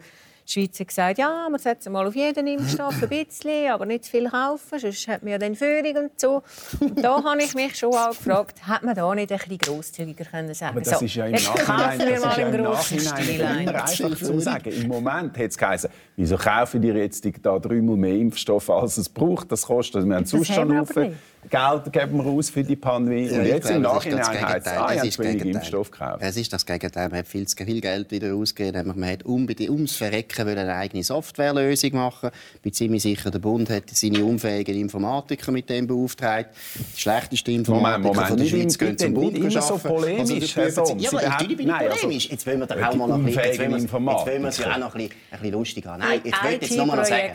die Schweiz hat gesagt, ja, wir setzen mal auf jeden Impfstoff ein bisschen, aber nicht zu viel kaufen, sonst hat man ja dann Führung und so. Und da habe ich mich schon auch gefragt, hätte man da nicht ein bisschen grosszügiger können sagen Aber das so, ist ja im Nachhinein, das ist ja im Nachhinein immer einfach zu sagen. Im Moment hat es geheißen, wieso kaufen die jetzt da dreimal mehr Impfstoff, als es braucht? Das kostet, wir haben sonst schon Haufen Geld geben wir aus für die Pandemie. Ja, und jetzt glaube, im Nachhinein heißt es, ah, wenig Impfstoff gekauft. Es ist das Gegenteil. Man hat viel zu viel Geld wieder ausgegeben. Man hat unbedingt ums Verrecken eine eigene Softwarelösung machen. Ich bin ziemlich sicher, der Bund hat seine unfähigen Informatiker mit dem beauftragt. Die schlechtesten Informatiker Moment, Moment, von der Schweiz gehen zum Bund nicht immer so polemisch, also, Herr Ja, aber natürlich bin ich also polemisch. Jetzt wollen wir doch auch mal noch ein bisschen, jetzt wollen wir es ja auch noch ein bisschen, lustig haben. Nein, jetzt will ich jetzt noch mal sagen.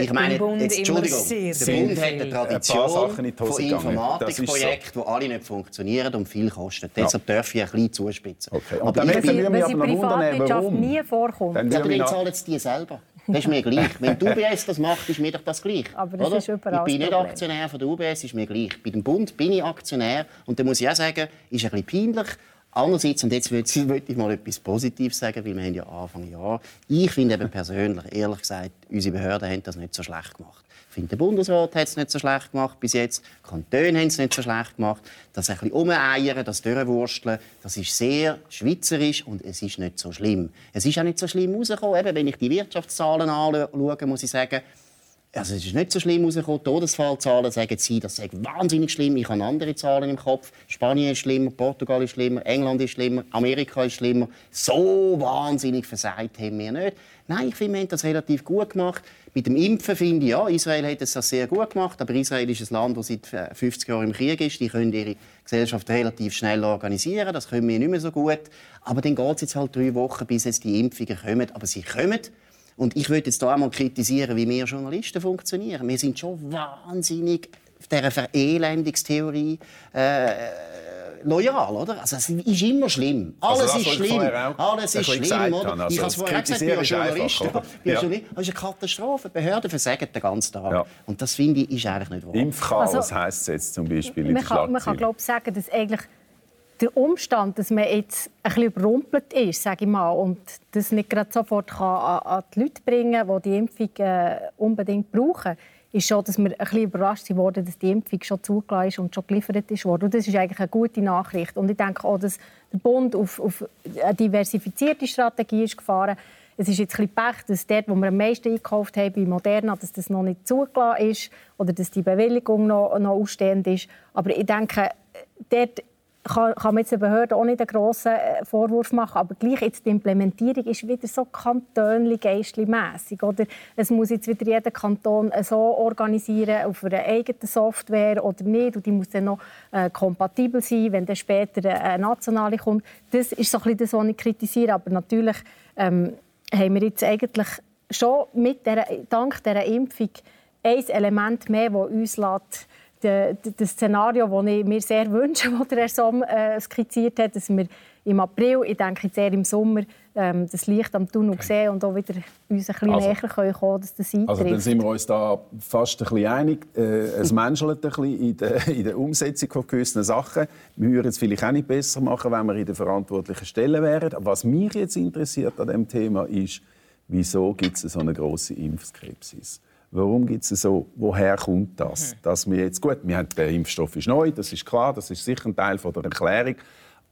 Ich meine, jetzt, Entschuldigung, der Bund hat eine Tradition von Informatikprojekten, die alle nicht funktionieren und viel kosten. Ja. Deshalb darf ich ein bisschen zuspitzen. Okay. Und aber dann würde mich aber noch wundern, warum. nie vorkommt. Dann, ja, dann zahlen es die selber. Das ist mir gleich. Wenn die UBS das macht, ist mir doch das gleich. Aber das oder? ist überall Ich bin nicht Aktionär von der UBS, ist mir gleich. Bei dem Bund bin ich Aktionär. Und da muss ich auch sagen, ist ein bisschen peinlich. Andererseits, und jetzt würde ich mal etwas Positives sagen, weil wir haben ja Anfang Jahr. Ich finde eben persönlich, ehrlich gesagt, unsere Behörden haben das nicht so schlecht gemacht. Ich finde, der Bundesrat hat es nicht so schlecht gemacht bis jetzt. Die Kantone haben es nicht so schlecht gemacht. Das ein bisschen umeiern, das durchwursteln, das ist sehr schweizerisch und es ist nicht so schlimm. Es ist auch nicht so schlimm rausgekommen. Eben, wenn ich die Wirtschaftszahlen anschaue, muss ich sagen, also es ist nicht so schlimm rausgekommen. Todesfallzahlen sagen sie, das sei wahnsinnig schlimm. Ich habe andere Zahlen im Kopf. Spanien ist schlimmer, Portugal ist schlimmer, England ist schlimmer, Amerika ist schlimmer. So wahnsinnig versagt haben wir nicht. Nein, ich finde, wir haben das relativ gut gemacht. Mit dem Impfen finde ich, ja, Israel hat das sehr gut gemacht, aber Israel ist ein Land, das seit 50 Jahren im Krieg ist. Die können ihre Gesellschaft relativ schnell organisieren. Das können wir nicht mehr so gut. Aber dann geht es jetzt halt drei Wochen, bis jetzt die Impfungen kommen. Aber sie kommen. Und ich würde jetzt hier einmal kritisieren, wie wir Journalisten funktionieren. Wir sind schon wahnsinnig dieser Verelendungstheorie äh, loyal, oder? Also es ist immer schlimm. Also Alles also ist schlimm. Alles ist schlimm, oder? Also ich habe es vorher gesagt, ich bin Journalist. Einfach, ja. Das ist eine Katastrophe. Die Behörden versagen den ganzen Tag. Ja. Und das finde ich ist eigentlich nicht wahr. Impfchaos also, heisst es jetzt zum Beispiel in man kann, man kann glaube ich sagen, dass eigentlich der Umstand, dass man jetzt ein bisschen überrumpelt ist, sage ich mal, und das nicht gerade sofort kann an, die Leute bringen kann, die die Impfung äh, unbedingt brauchen, ist schon, dass wir ein bisschen überrascht wurden, dass die Impfung schon zugelassen ist und schon geliefert ist. Und das ist eigentlich eine gute Nachricht. Und ich denke auch, dass der Bund auf, auf eine diversifizierte Strategie ist gefahren es ist jetzt ein bisschen Pech, dass dort, wo wir am meisten eingekauft haben, bei Moderna, dass das noch nicht zugelassen ist oder dass die Bewilligung noch, noch ausstehend ist. Aber ich denke, dort kann, kann man jetzt den Behörden auch nicht einen grossen äh, Vorwurf machen, aber gleich jetzt die Implementierung ist wieder so kantönlich mässig oder Es muss jetzt wieder jeder Kanton so organisieren auf einer eigenen Software oder nicht und die muss dann noch äh, kompatibel sein, wenn dann später eine nationale kommt. Das ist so ein bisschen das, was ich kritisiere, aber natürlich ähm, haben wir jetzt eigentlich schon mit der, dank dieser Impfung ein Element mehr, das uns lässt, das Szenario, das ich mir sehr wünsche, das der Herr Somm äh, skizziert hat, dass wir im April, ich denke jetzt eher im Sommer, ähm, das Licht am Tunnel okay. sehen und auch wieder uns ein bisschen also, näher können kommen, dass das eintrifft. Also dann sind wir uns da fast ein bisschen einig. Äh, es menschelt ein bisschen in der, in der Umsetzung von gewissen Sachen. Wir würden es vielleicht auch nicht besser machen, wenn wir in der verantwortlichen Stelle wären. Was mich jetzt interessiert an dem Thema ist, wieso gibt es so eine große Impfskepsis? Warum gibt es so? Woher kommt das? Mhm. Dass wir jetzt gut, wir haben, der Impfstoff ist neu, das ist klar, das ist sicher ein Teil von der Erklärung.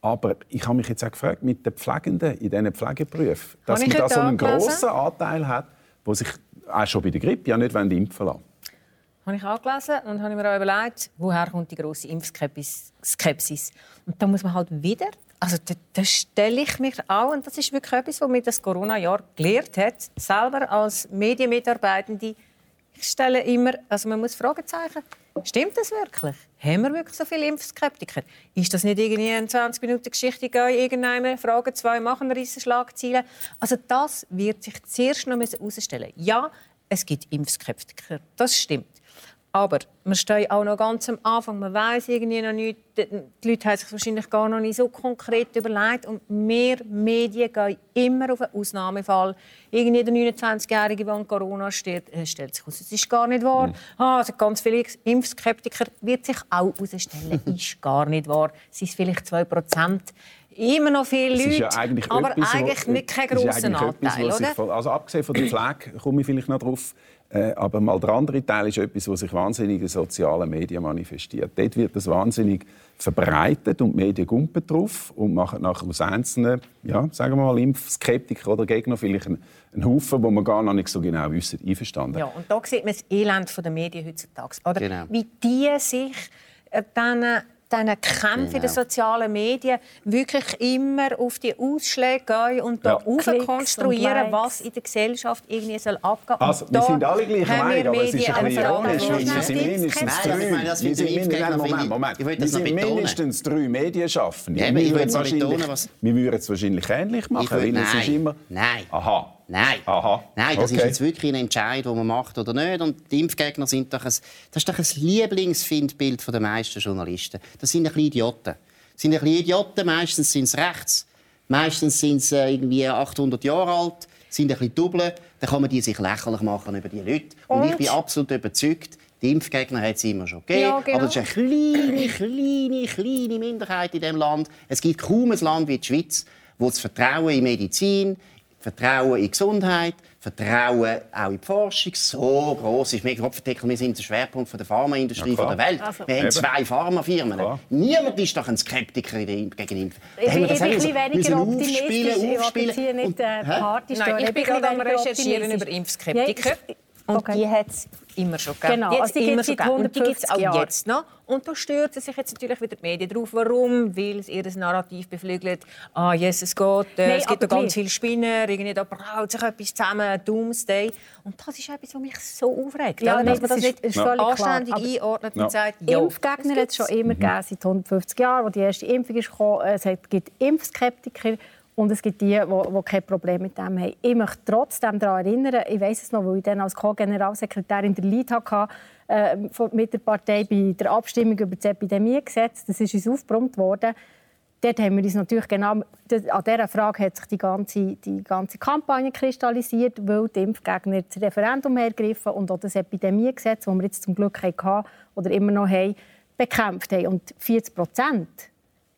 Aber ich habe mich jetzt auch gefragt mit den Pflegenden in diesen Pflegeberufen, dass man da so einen grossen Anteil hat, wo sich auch schon bei der Grippe ja nicht impfen lassen habe ich angelesen und habe mir auch überlegt, woher kommt die große Impfskepsis. Und da muss man halt wieder, also da, da stelle ich mich auch, und das ist wirklich etwas, was mir das Corona-Jahr gelehrt hat, selber als Medienmitarbeitende ich stelle immer, also man muss Fragezeichen, Stimmt das wirklich? Haben wir wirklich so viele Impfskeptiker? Ist das nicht irgendwie eine 20 Minuten Geschichte gehen, irgendeine Frage zwei machen riesen Schlagzeilen? Also das wird sich zuerst noch herausstellen. Ja, es gibt Impfskeptiker, das stimmt. Aber wir stehen auch noch ganz am Anfang. Man weiß irgendwie noch nicht. Die Leute haben sich wahrscheinlich gar noch nicht so konkret überlegt. Und mehr Medien gehen immer auf einen Ausnahmefall. Irgendwie der 29-Jährige, der an Corona steht, äh, stellt sich aus, es ist gar nicht wahr. Mhm. Ah, sind ganz viele Impfskeptiker. Wird sich auch herausstellen, ist gar nicht wahr. Es sind vielleicht 2 Prozent immer noch viele Leute, ja eigentlich aber etwas, eigentlich nicht kein grosser Anteil. Etwas, also abgesehen von der Pflege komme ich vielleicht noch drauf. Äh, aber mal der andere Teil ist etwas, was sich wahnsinnig in sozialen Medien manifestiert. Dort wird das wahnsinnig verbreitet und die Medien gumpen drauf und machen nachher aus einzelnen, ja, sagen wir mal, Impfskeptiker oder Gegner vielleicht einen, einen Haufen, wo man gar noch nicht so genau wissen, einverstanden. Ja, und da sieht man das Elend der Medien heutzutage. Oder? Genau. Wie die sich äh, dann diesen Kämpfen genau. in den sozialen Medien wirklich immer auf die Ausschläge gehen und da ja. konstruieren, was in der Gesellschaft irgendwie soll abgehen soll. Also, wir sind alle gleich Meinung, aber es ist ein bisschen ironisch. Wir sind mindestens drei, Moment, Moment. Wir sind mindestens drei Medienschaffende. Ja, wir würden es wahrscheinlich ähnlich machen, weil es ist immer... Nein. Aha. Nein. Aha. Nein, das okay. ist jetzt wirklich ein Entscheid, den man macht oder nicht. Und die Impfgegner sind doch ein, das ist doch ein Lieblingsfindbild der meisten Journalisten. Das sind ein bisschen Idioten. Das sind ein bisschen Idioten, meistens sind es rechts, meistens sind sie äh, irgendwie 800 Jahre alt, sind ein bisschen Double. Dann kann man die sich lächerlich machen über die Leute. Und, Und ich bin absolut überzeugt, die Impfgegner hat es immer schon gegeben. Ja, genau. Aber es ist eine kleine, kleine, kleine Minderheit in diesem Land. Es gibt kaum ein Land wie die Schweiz, wo das Vertrauen in Medizin, Vertrauen in die Gesundheit, Vertrauen auch in die Forschung so groß ist. Wir, wir sind der Schwerpunkt der Pharmaindustrie ja, der Welt. Also, wir haben zwei Pharmafirmen. Klar. Niemand ist doch ein Skeptiker gegen Impfen. Ich bin ein bisschen weniger optimistisch. Ich will hier nicht äh, Party Nein, ich bin gerade am Recherchieren über Impfskeptiker. Ja, und okay. die hat es immer schon gegeben. Genau, die also die immer schon gegeben. Und die gibt es auch Jahre. jetzt noch. Und da stürzen sich jetzt natürlich wieder die Medien drauf. Warum? Weil es ihr Narrativ beflügelt. Ah, Jesus Gott, äh, Nein, es gibt da ganz viele Spinner, irgendwie da braut sich etwas zusammen, Doomsday. Und das ist etwas, was mich so aufregt. Ja, dass man das nicht anständig klar. einordnet und sagt, ja, Impfgegner hat es schon immer mhm. gegeben, seit 150 Jahren, als die erste Impfung ist gekommen. Es gibt Impfskeptiker. Und es gibt die, die, kein Problem mit dem haben. Ich möchte trotzdem daran erinnern, ich weiß es noch, weil ich dann als Co-Generalsekretärin der Lead hatte, äh, mit der Partei bei der Abstimmung über das Epidemiegesetz. Das ist uns aufgebrummt worden. Dort haben wir uns natürlich genau, an dieser Frage hat sich die ganze, die ganze Kampagne kristallisiert, weil die Impfgegner das Referendum ergriffen und auch das Epidemiegesetz, das wir jetzt zum Glück hatten oder immer noch haben, bekämpft haben. Und 40 Prozent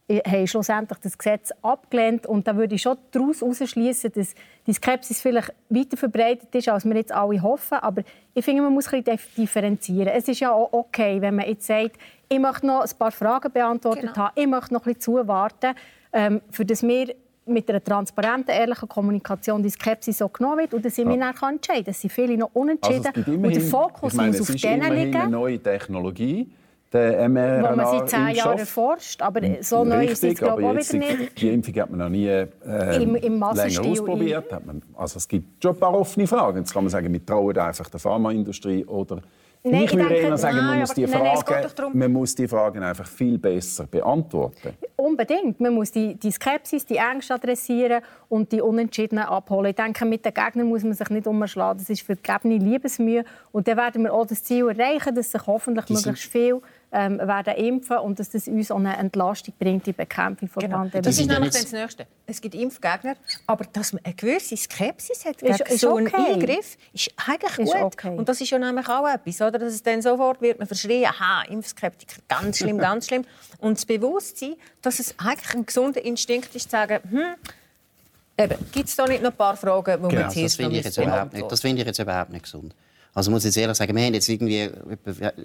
haben schlussendlich das Gesetz abgelehnt. Und da würde ich schon daraus herausschließen, dass die Skepsis vielleicht weiter verbreitet ist, als wir jetzt alle hoffen. Aber ich finde, man muss ein bisschen differenzieren. Es ist ja auch okay, wenn man jetzt sagt, ich möchte noch ein paar Fragen beantwortet genau. haben, ich möchte noch ein bisschen zuwarten, ähm, für das wir mit einer transparenten, ehrlichen Kommunikation die Skepsis so genommen wird und dass ich mich ja. dann entscheiden kann. Es sind viele noch unentschieden. Also und der Fokus meine, muss auf denen liegen. eine neue Technologie der mRNA Wo man seit zehn Jahren erforscht, aber so neu ist es glaube ich wieder nicht. Die Impfung hat man noch nie äh, Im, im länger ausprobiert. Hat man, also es gibt schon ein paar offene Fragen. Jetzt kann man sagen, wir trauen einfach der Pharmaindustrie oder Nein, ich würde eher sagen, man, muss die Fragen, man muss die Fragen einfach viel besser beantworten. Unbedingt. Man muss die, die Skepsis, die Ängste adressieren und die Unentschiedenen abholen. Ich denke, mit den Gegnern muss man sich nicht umschlagen. Das ist vergebene Liebesmühe. Und dann werden wir auch das Ziel erreichen, dass sich hoffentlich die möglichst viel ähm, werden impfen und dass das uns auch eine Entlastung bringt, die Bekämpfung von genau. Pandemie. Das ist nämlich das Nächste. Es gibt Impfgegner, aber dass man eine gewisse Skepsis hat gegen ist, ist so einen okay. Eingriff, ist eigentlich ist gut. Okay. Und das ist ja nämlich auch etwas, oder? dass es dann sofort wird man verschrien, aha, Impfskeptiker, ganz schlimm, ganz schlimm. Und das Bewusstsein, dass es eigentlich ein gesunder Instinkt ist, zu sagen, hm, gibt es da nicht noch ein paar Fragen, die genau, wir zuerst das finde ich, jetzt überhaupt nicht, das finde ich jetzt überhaupt nicht gesund. Also muss ich jetzt ehrlich sagen, wir haben jetzt irgendwie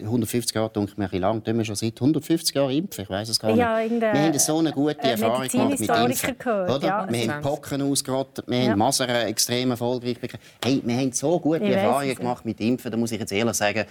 150 Jahre, denke ich, lang, tun wir schon seit 150 Jahren impfen, ich weiß es gar nicht. Ja, wir haben so eine gute äh, Erfahrung gemacht mit Impfen. Gehört, oder? Ja, wir haben Pocken ausgerottet, wir ja. haben Masern extrem erfolgreich bekommen. Hey, wir haben so gute ich Erfahrungen gemacht mit Impfen, da muss ich jetzt ehrlich sagen,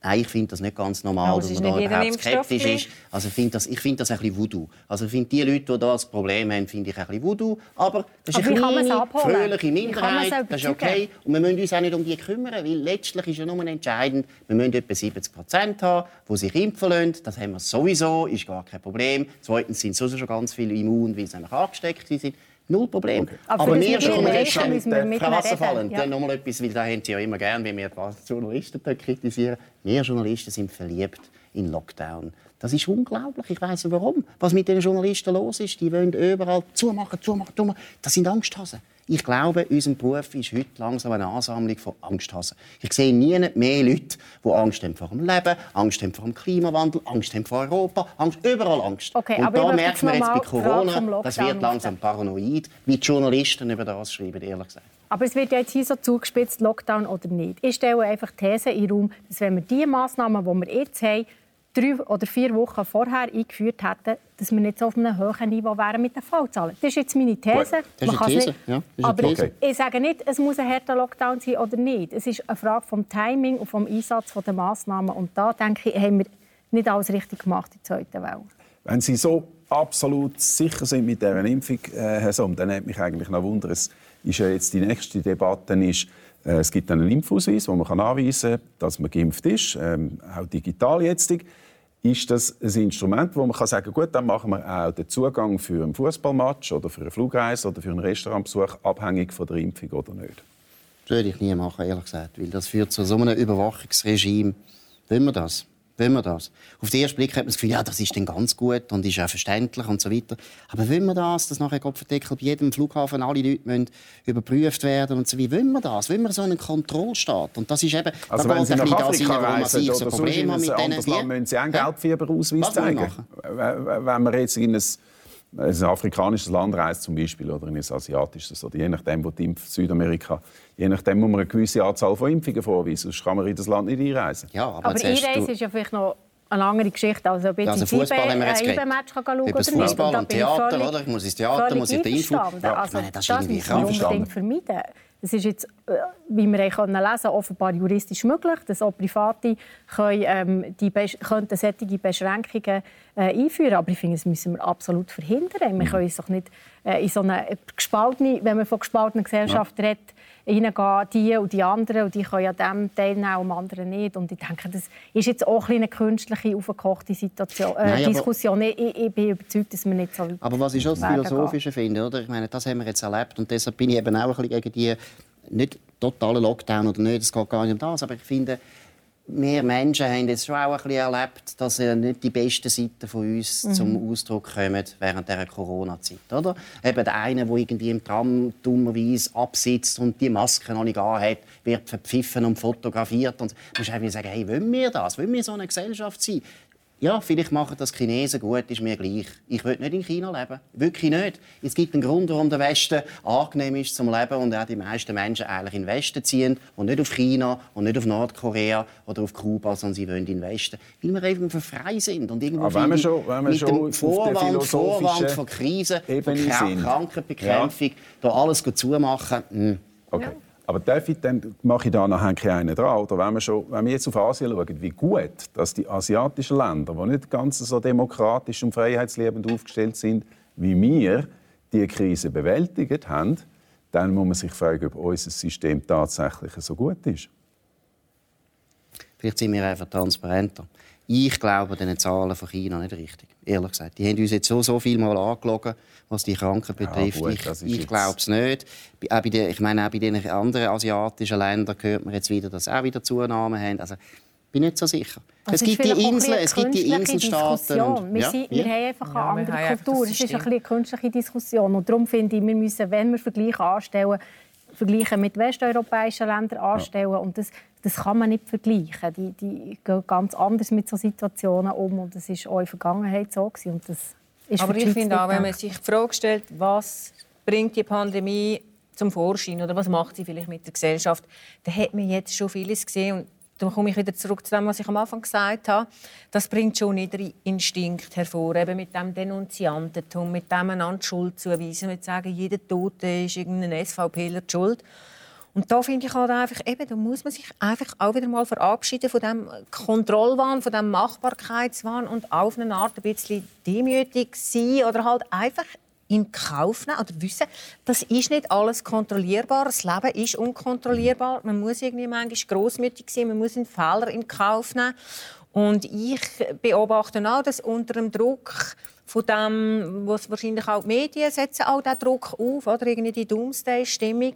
Nein, ich finde das nicht ganz normal, es dass man da überhaupt skeptisch ist. Also ich finde das, ich find das ein bisschen Voodoo. Also ich finde die Leute, die das Problem haben, finde ich ein bisschen Voodoo. Aber das ist Aber eine kleine, fröhliche Minderheit. Das ist okay. Und wir müssen uns auch nicht um die kümmern, weil letztlich ist ja nur entscheidend, wir müssen etwa 70 Prozent haben, die sich impfen lassen. Das haben wir sowieso, ist gar kein Problem. Zweitens sind sowieso schon ganz viele immun, weil sie nämlich angesteckt sind. Null Problem. Aber Aber das wir mit den Journalisten, Menschen müssen wir mit Frau Wasserfallen, ja. dann noch mal etwas, weil da haben Sie ja immer gern, wenn wir die Journalisten kritisieren. Wir Journalisten sind verliebt in Lockdown. Das ist unglaublich. Ich weiß nicht warum. Was mit den Journalisten los ist, die wollen überall zumachen, zumachen, zumachen. Das sind Angsthasen. Ich glaube, unser Beruf ist heute langsam eine Ansammlung von Angsthasen. Ich sehe nie mehr Leute, die Angst haben vor dem Leben, Angst haben vor dem Klimawandel, Angst haben vor Europa, Angst, überall Angst. Okay, Und da merkt man jetzt bei Corona, das wird langsam paranoid, wie die Journalisten über das schreiben, ehrlich gesagt. Aber es wird ja jetzt hier so zugespitzt, Lockdown oder nicht. Ich stelle einfach die These in den Raum, dass wenn wir die Massnahmen, die wir jetzt haben, drei oder vier Wochen vorher eingeführt hätten, dass wir nicht so auf einem hohen Niveau wären mit den Fallzahlen. Das ist jetzt meine These. Das ist eine These, nicht- ja, ist Aber These. ich sage nicht, es muss ein harter Lockdown sein oder nicht. Es ist eine Frage vom Timing und vom Einsatz der Massnahmen. Und da denke ich, haben wir nicht alles richtig gemacht in der zweiten Welle. Wenn Sie so absolut sicher sind mit dieser Impfung, äh, Herr Somm, dann nimmt mich eigentlich noch Wunder, es ist ja jetzt die nächste Debatte ist, es gibt einen Impfausweis, wo man kann nachweisen kann, dass man geimpft ist, ähm, auch digital jetzt. Ist das ein Instrument, wo man kann sagen gut, dann machen wir auch den Zugang für einen Fußballmatch oder für eine Flugreise oder für einen Restaurantbesuch abhängig von der Impfung oder nicht? Das würde ich nie machen, ehrlich gesagt. Weil das führt zu so einem Überwachungsregime. Wollen wir das? Wollen wir das? Auf den ersten Blick hat man das Gefühl, ja, das ist dann ganz gut und ist auch verständlich und so weiter. Aber wollen wir das, dass nachher Kopfverdeckel bei jedem Flughafen alle Leute müssen überprüft werden und so wie wollen wir das? Wollen wir so einen Kontrollstaat? Und das ist eben, Also da wenn Sie ein nach Afrika reisen so oder ein habe mit anderes Land, müssen Sie auch wollen wir zeigen. Wenn man jetzt in ein, ein afrikanisches Land reist zum Beispiel oder in ein asiatisches oder je nachdem, wo die Impf Südamerika, je nachdem muss man eine gewisse Anzahl von Impfungen vorweisen, sonst kann man in das Land nicht einreisen. Ja, aber, Aber Einreise du- ist ja vielleicht noch eine andere Geschichte. Also, ich Ja, also jetzt ins Fußball haben wir jetzt IB- geredet. Über das oder nicht. Fußball und ich Theater, oder? Ich muss ins Theater, muss ich die Info-. Ja, Also, nein, das ist das irgendwie müssen wir krass. unbedingt vermeiden. Das ist jetzt, äh, wie wir haben können lesen offenbar juristisch möglich, dass auch Private können, ähm, die könnten solche Beschränkungen äh, einführen Aber ich finde, das müssen wir absolut verhindern. Mhm. Wir können uns doch nicht äh, in so eine gespaltene, wenn man von gespaltener Gesellschaft redet, reingehen, die und die anderen, und die können an dem teilnehmen, und am anderen nicht. Und ich denke, das ist jetzt auch ein eine künstliche, aufgekochte Situation, äh, Nein, Diskussion. Ich, ich, bin überzeugt, dass wir nicht so Aber was ich schon das Philosophische finde, oder? Ich meine, das haben wir jetzt erlebt und deshalb bin ich eben auch ein bisschen gegen die nicht totalen Lockdown oder nicht, es geht gar nicht um das, aber ich finde, wir Menschen haben jetzt schon auch ein bisschen erlebt, dass nicht die besten Seiten von uns zum Ausdruck kommen während dieser Corona-Zeit, oder? Eben der eine, der irgendwie im Tram dummerweise absitzt und die Maske noch nicht hat, wird verpfiffen und fotografiert und musst einfach sagen, hey, wollen wir das? Wollen wir so eine Gesellschaft sein? Ja, vielleicht machen das Chinesen gut, ist mir gleich. Ich will nicht in China leben. Wirklich nicht. Es gibt einen Grund, warum der Westen angenehm ist zum Leben und auch die meisten Menschen eigentlich in den Westen ziehen und nicht auf China und nicht auf Nordkorea oder auf Kuba, sondern sie wollen in den Westen. Weil wir einfach frei sind. Und irgendwo Aber wenn wir schon- wenn wir mit schon dem Vorwand, Vorwand von Krisen, von. Krankenbekämpfung, da alles gut zumachen, hm. Okay. Aber darf ich, dann mache ich da nachher einen dran. Oder wenn wir, schon, wenn wir jetzt auf Asien schauen, wie gut dass die asiatischen Länder, die nicht ganz so demokratisch und freiheitsliebend aufgestellt sind wie wir, die Krise bewältigt haben, dann muss man sich fragen, ob unser System tatsächlich so gut ist. Vielleicht sind wir einfach transparenter. Ich glaube den Zahlen von China nicht richtig. Ehrlich gesagt. Die haben uns jetzt so, so viel mal angelogen, was die Kranken betrifft. gut, ich ich glaube es nicht. Auch bei den, ich meine, auch bei den anderen asiatischen Ländern hört man jetzt wieder, dass sie auch wieder Zunahmen haben. Also, ich bin nicht so sicher. Das es gibt die Inseln, es gibt die Inselstaaten. Wir, ja, sind, ja. wir haben einfach Ja, eine wir andere Kultur. das Es ist ein System. bisschen eine künstliche Diskussion. Und darum finde ich, wir müssen, wenn wir Vergleiche anstellen, Vergleiche mit westeuropäischen Ländern anstellen. Und das, das kann man nicht vergleichen. Die, die gehen ganz anders mit solchen Situationen um. Und das war auch in der Vergangenheit so. Gewesen. Und das ist Aber ich finde auch, wenn man sich die Frage stellt, was bringt die Pandemie zum Vorschein oder was macht sie vielleicht mit der Gesellschaft, dann hat man jetzt schon vieles gesehen. Und dann komme ich wieder zurück zu dem, was ich am Anfang gesagt habe. Das bringt schon niedere Instinkt hervor, eben mit dem Denunziantentum, mit dem einander Schuld zuweisen, mit sagen, jeder Tote ist irgendein SVPler die Schuld. Und da finde ich halt einfach, eben, da muss man sich einfach auch wieder mal verabschieden von dem Kontrollwahn, von dem Machbarkeitswahn und auf eine Art ein bisschen demütig sein oder halt einfach in Kauf nehmen oder wissen, das ist nicht alles kontrollierbar. Das Leben ist unkontrollierbar. Man muss irgendwie manchmal großmütig sein, man muss einen Fehler in Kauf nehmen. Und ich beobachte auch, dass unter dem Druck von dem, was wahrscheinlich auch die Medien setzen auch den Druck auf, oder irgendwie die Doomsday-Stimmung,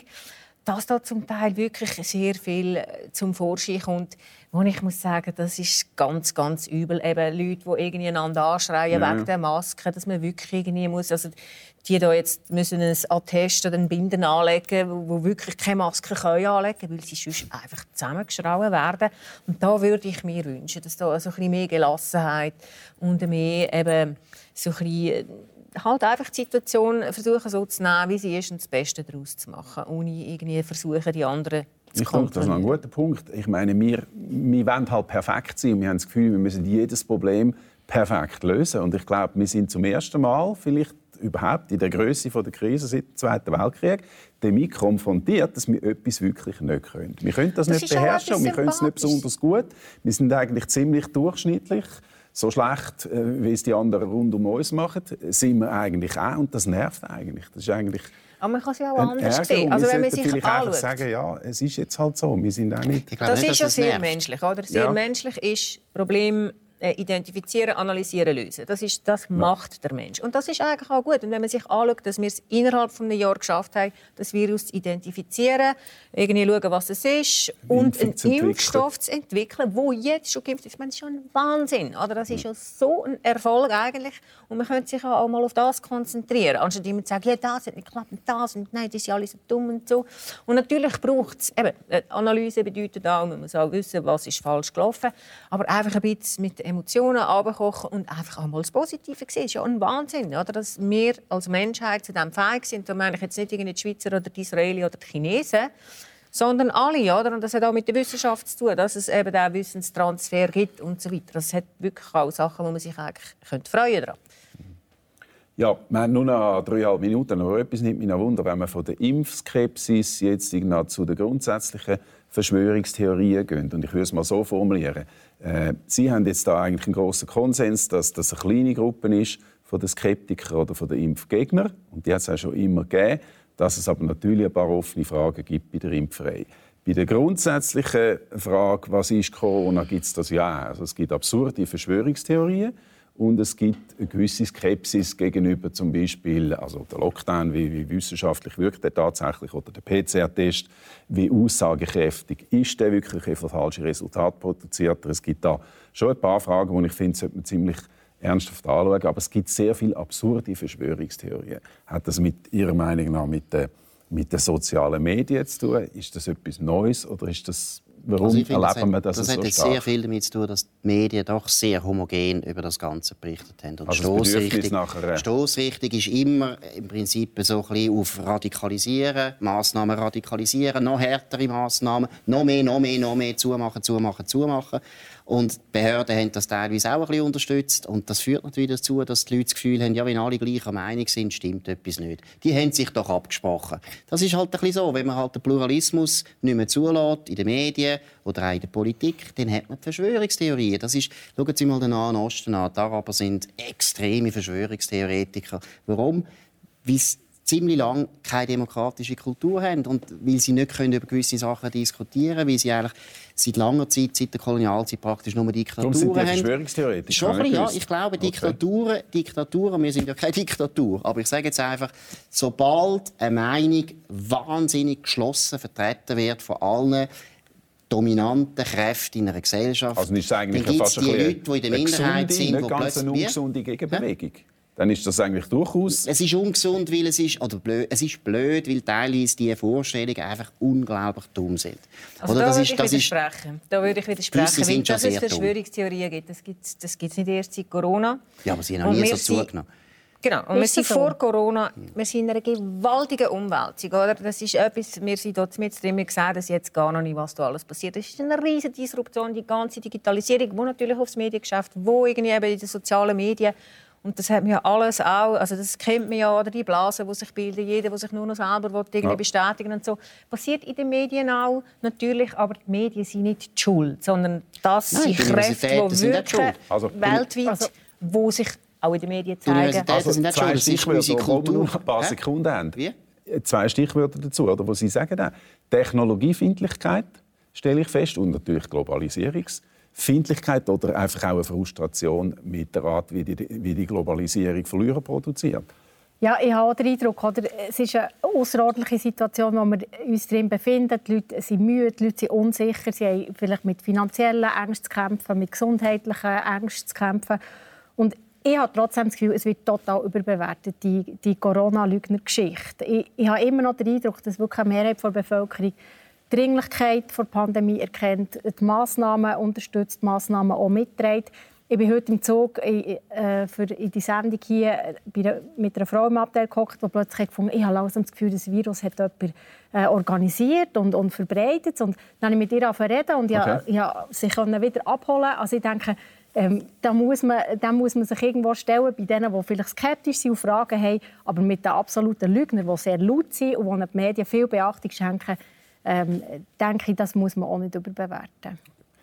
dass da zum Teil wirklich sehr viel äh, zum Vorschein kommt. Und ich muss sagen, das ist ganz, ganz übel. Eben Leute, die irgendwie einander anschreien ja. wegen der Maske, dass man wirklich irgendwie muss, also die da jetzt müssen ein Attest oder ein Binden anlegen, wo wirklich keine Maske können anlegen, weil sie sonst einfach zusammengeschrauen werden. Und da würde ich mir wünschen, dass da so ein bisschen mehr Gelassenheit und mehr eben so ein bisschen halt einfach die Situation versuchen so zu nehmen, wie sie ist und das Beste daraus zu machen, ohne irgendwie versuchen, die anderen zu ich denke, das ist ein guter Punkt. Ich meine, wir, wir wollen halt perfekt sein und wir haben das Gefühl, wir müssen jedes Problem perfekt lösen. Und ich glaube, wir sind zum ersten Mal vielleicht überhaupt in der Größe der Krise seit dem Zweiten Weltkrieg damit konfrontiert, dass wir etwas wirklich nicht können. Wir können das, das nicht beherrschen und wir können es nicht besonders gut. Wir sind eigentlich ziemlich durchschnittlich so schlecht, äh, wie es die anderen rund um uns machen, sind wir eigentlich auch. Und das nervt eigentlich. Das ist eigentlich aber man kann es ja auch anders Ärger. sehen. Also wenn man sich vielleicht anschaut. sagen, ja, es ist jetzt halt so. Wir sind auch nicht... das nicht, ist ja sehr nervt. menschlich, oder? Sehr ja. menschlich ist Problem identifizieren, analysieren, lösen. Das, ist, das ja. macht der Mensch. Und das ist eigentlich auch gut. Und wenn man sich anschaut, dass wir es innerhalb von einem Jahr geschafft haben, das Virus zu identifizieren, irgendwie schauen, was es ist und einen Impfstoff zu entwickeln, wo jetzt schon gibt. Ich meine, das ist schon ein Wahnsinn. Oder? Das ist ja so ein Erfolg eigentlich. Und man könnte sich auch mal auf das konzentrieren, anstatt immer zu sagen, ja, das hat nicht geklappt und das und nein, das ist ja alles so dumm und so. Und natürlich braucht es, eben, Analyse bedeutet auch, man muss auch wissen, was ist falsch gelaufen, aber einfach ein bisschen mit Emotionen abkochen und einfach auch mal das Positive sehen. Das ist ja ein Wahnsinn, oder? dass wir als Menschheit zu dem fähig sind. Da meine ich jetzt nicht die Schweizer oder die Israelis oder die Chinesen, sondern alle. Oder? Und das hat auch mit der Wissenschaft zu tun, dass es eben diesen Wissenstransfer gibt und so weiter. Das hat wirklich auch Sachen, wo man sich eigentlich könnte freuen könnte. Ja, wir haben nur noch dreieinhalb Minuten, aber etwas nimmt mich noch Wunder, wenn man von der Impfskepsis jetzt zu den grundsätzlichen Verschwörungstheorien gehen. Und ich würde es mal so formulieren. Äh, Sie haben jetzt da eigentlich einen großen Konsens, dass das eine kleine Gruppe ist von den Skeptikern oder von den Impfgegnern. Und die hat es auch schon immer gegeben. Dass es aber natürlich ein paar offene Fragen gibt bei der Impferei. Bei der grundsätzlichen Frage, was ist Corona, gibt es das ja. Also es gibt absurde Verschwörungstheorien. Und es gibt eine gewisse Skepsis gegenüber zum Beispiel also der Lockdown, wie, wie wissenschaftlich wirkt der tatsächlich, oder der PCR-Test, wie aussagekräftig ist der wirklich, wie falsche Resultate produziert Es gibt da schon ein paar Fragen, die ich finde, sollte man ziemlich ernsthaft anschauen. Aber es gibt sehr viele absurde Verschwörungstheorien. Hat das mit Ihrer Meinung nach mit den, mit den sozialen Medien zu tun? Ist das etwas Neues oder ist das Warum also finde, erleben wir das, das so hat jetzt sehr viel damit zu tun, dass die Medien doch sehr homogen über das Ganze berichtet haben. Und also Stoßrichtung, Stoßrichtung ist immer im Prinzip so ein bisschen auf Radikalisieren, Massnahmen radikalisieren, noch härtere Massnahmen, noch mehr, noch mehr, noch mehr zumachen, zumachen, zumachen. Und die Behörden haben das teilweise auch ein bisschen unterstützt. Und das führt natürlich dazu, dass die Leute das Gefühl haben, ja, wenn alle gleicher Meinung sind, stimmt etwas nicht. Die haben sich doch abgesprochen. Das ist halt ein bisschen so. Wenn man halt den Pluralismus nicht mehr zulässt, in den Medien oder auch in der Politik, dann hat man Verschwörungstheorien. Das ist, schauen Sie mal den Nahen Osten an. Die Araber sind extreme Verschwörungstheoretiker. Warum? Weil ziemlich lange keine demokratische Kultur haben und weil sie nicht können über gewisse Sachen diskutieren können, weil sie eigentlich seit langer Zeit, seit der Kolonialzeit praktisch nur Diktaturen sind die haben. Verschwörungstheoretiker? Schon ja, ich glaube, Diktaturen, okay. Diktaturen, wir sind ja keine Diktatur, aber ich sage jetzt einfach, sobald eine Meinung wahnsinnig geschlossen vertreten wird von allen dominanten Kräften in einer Gesellschaft, also ist dann gibt es die Leute, die in der Minderheit gesunde, sind, nicht ganz eine ungesunde Gegenbewegung. Ja? Dann ist das eigentlich durchaus... Es ist ungesund, weil es ist, oder blöd, es ist blöd, weil teilweise diese Vorstellungen einfach unglaublich dumm sind. Also oder da, würde ich das widersprechen. Ist, da würde ich widersprechen, weil dass es Verschwörungstheorien gibt. Das gibt es das gibt's nicht erst seit Corona. Ja, aber sie haben noch nie so zugenommen. Genau. Und wir sind vor Corona wir sind in einer gewaltigen Umwälzung. Oder? Das ist etwas, wir sind dort mit drin, wir sehen das jetzt gar noch nicht, was da alles passiert. Das ist eine riesige Disruption, die ganze Digitalisierung, die natürlich aufs Mediengeschäft, wo irgendwie eben in den sozialen Medien Und das hat man ja alles auch, also das kennt man ja, oder die Blasen, die sich bilden, jeder, der sich nur noch selber will, irgendwie ja. bestätigen und so. Passiert in den Medien auch, natürlich, aber die Medien sind nicht die Schuld, sondern das Nein, sind Kräfte, die wirken also, weltweit, also, wo sich auch in den Medien zeigen. Die Universitäten also, sind nicht schuld, das ist unsere Kultur. Noch ein paar Sekunden haben. Wie? Zwei Stichwörter dazu, oder, wo Sie sagen, Technologiefindlichkeit stelle ich fest und natürlich Globalisierungs Findlichkeit oder einfach auch eine Frustration mit der Art, wie die, wie die Globalisierung Verlierer produziert? Ja, ich habe den Eindruck, oder? es ist eine außerordentliche Situation, in der wir uns drin befinden. Die Leute sind müde, die Leute sind unsicher, sie haben vielleicht mit finanziellen Ängsten zu kämpfen, mit gesundheitlichen Ängsten zu kämpfen. Und ich habe trotzdem das Gefühl, es wird total überbewertet, die, die Corona-Lügner-Geschichte. Ich, ich habe immer noch den Eindruck, dass wirklich eine Mehrheit der Bevölkerung die Dringlichkeit der Pandemie erkennt, die Massnahmen unterstützt, die Massnahmen auch mitträgt. Ich bin heute im Zug äh, für in die Sendung hier bei, mit einer Frau im Abteil gehockt, die plötzlich gefunden ich habe langsam das Gefühl, das Virus hat jemand äh, organisiert und, und verbreitet. Und dann habe ich mit ihr reden und okay. ich, ich sie können wieder abholen. Also ich denke, ähm, da, muss man, da muss man sich irgendwo stellen bei denen, die vielleicht skeptisch sind und Fragen haben, aber mit den absoluten Lügnern, die sehr laut sind und die den Medien viel Beachtung schenken, ähm, denke ich, das muss man auch nicht überbewerten.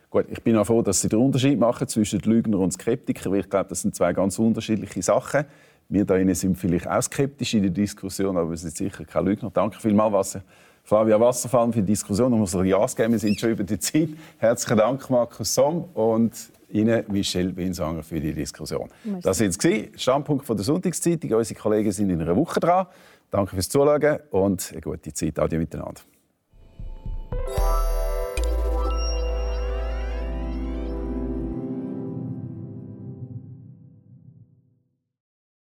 Gut, ich bin auch froh, dass Sie den Unterschied machen zwischen Lügner und Skeptiker, weil ich glaube, das sind zwei ganz unterschiedliche Sachen. Wir da sind vielleicht auch skeptisch in der Diskussion, aber wir sind sicher kein Lügner. Danke vielmals, Flavia Wasserfall, für die Diskussion. Um unser Jas geben. Wir sind schon über die Zeit. Herzlichen Dank, Markus Somm und Ihnen, Michelle Winsanger, für die Diskussion. Merci. Das war jetzt Standpunkt von der Sonntagszeitung. Unsere Kollegen sind in einer Woche dran. Danke fürs Zuschauen und eine gute Zeit. Adieu miteinander. Música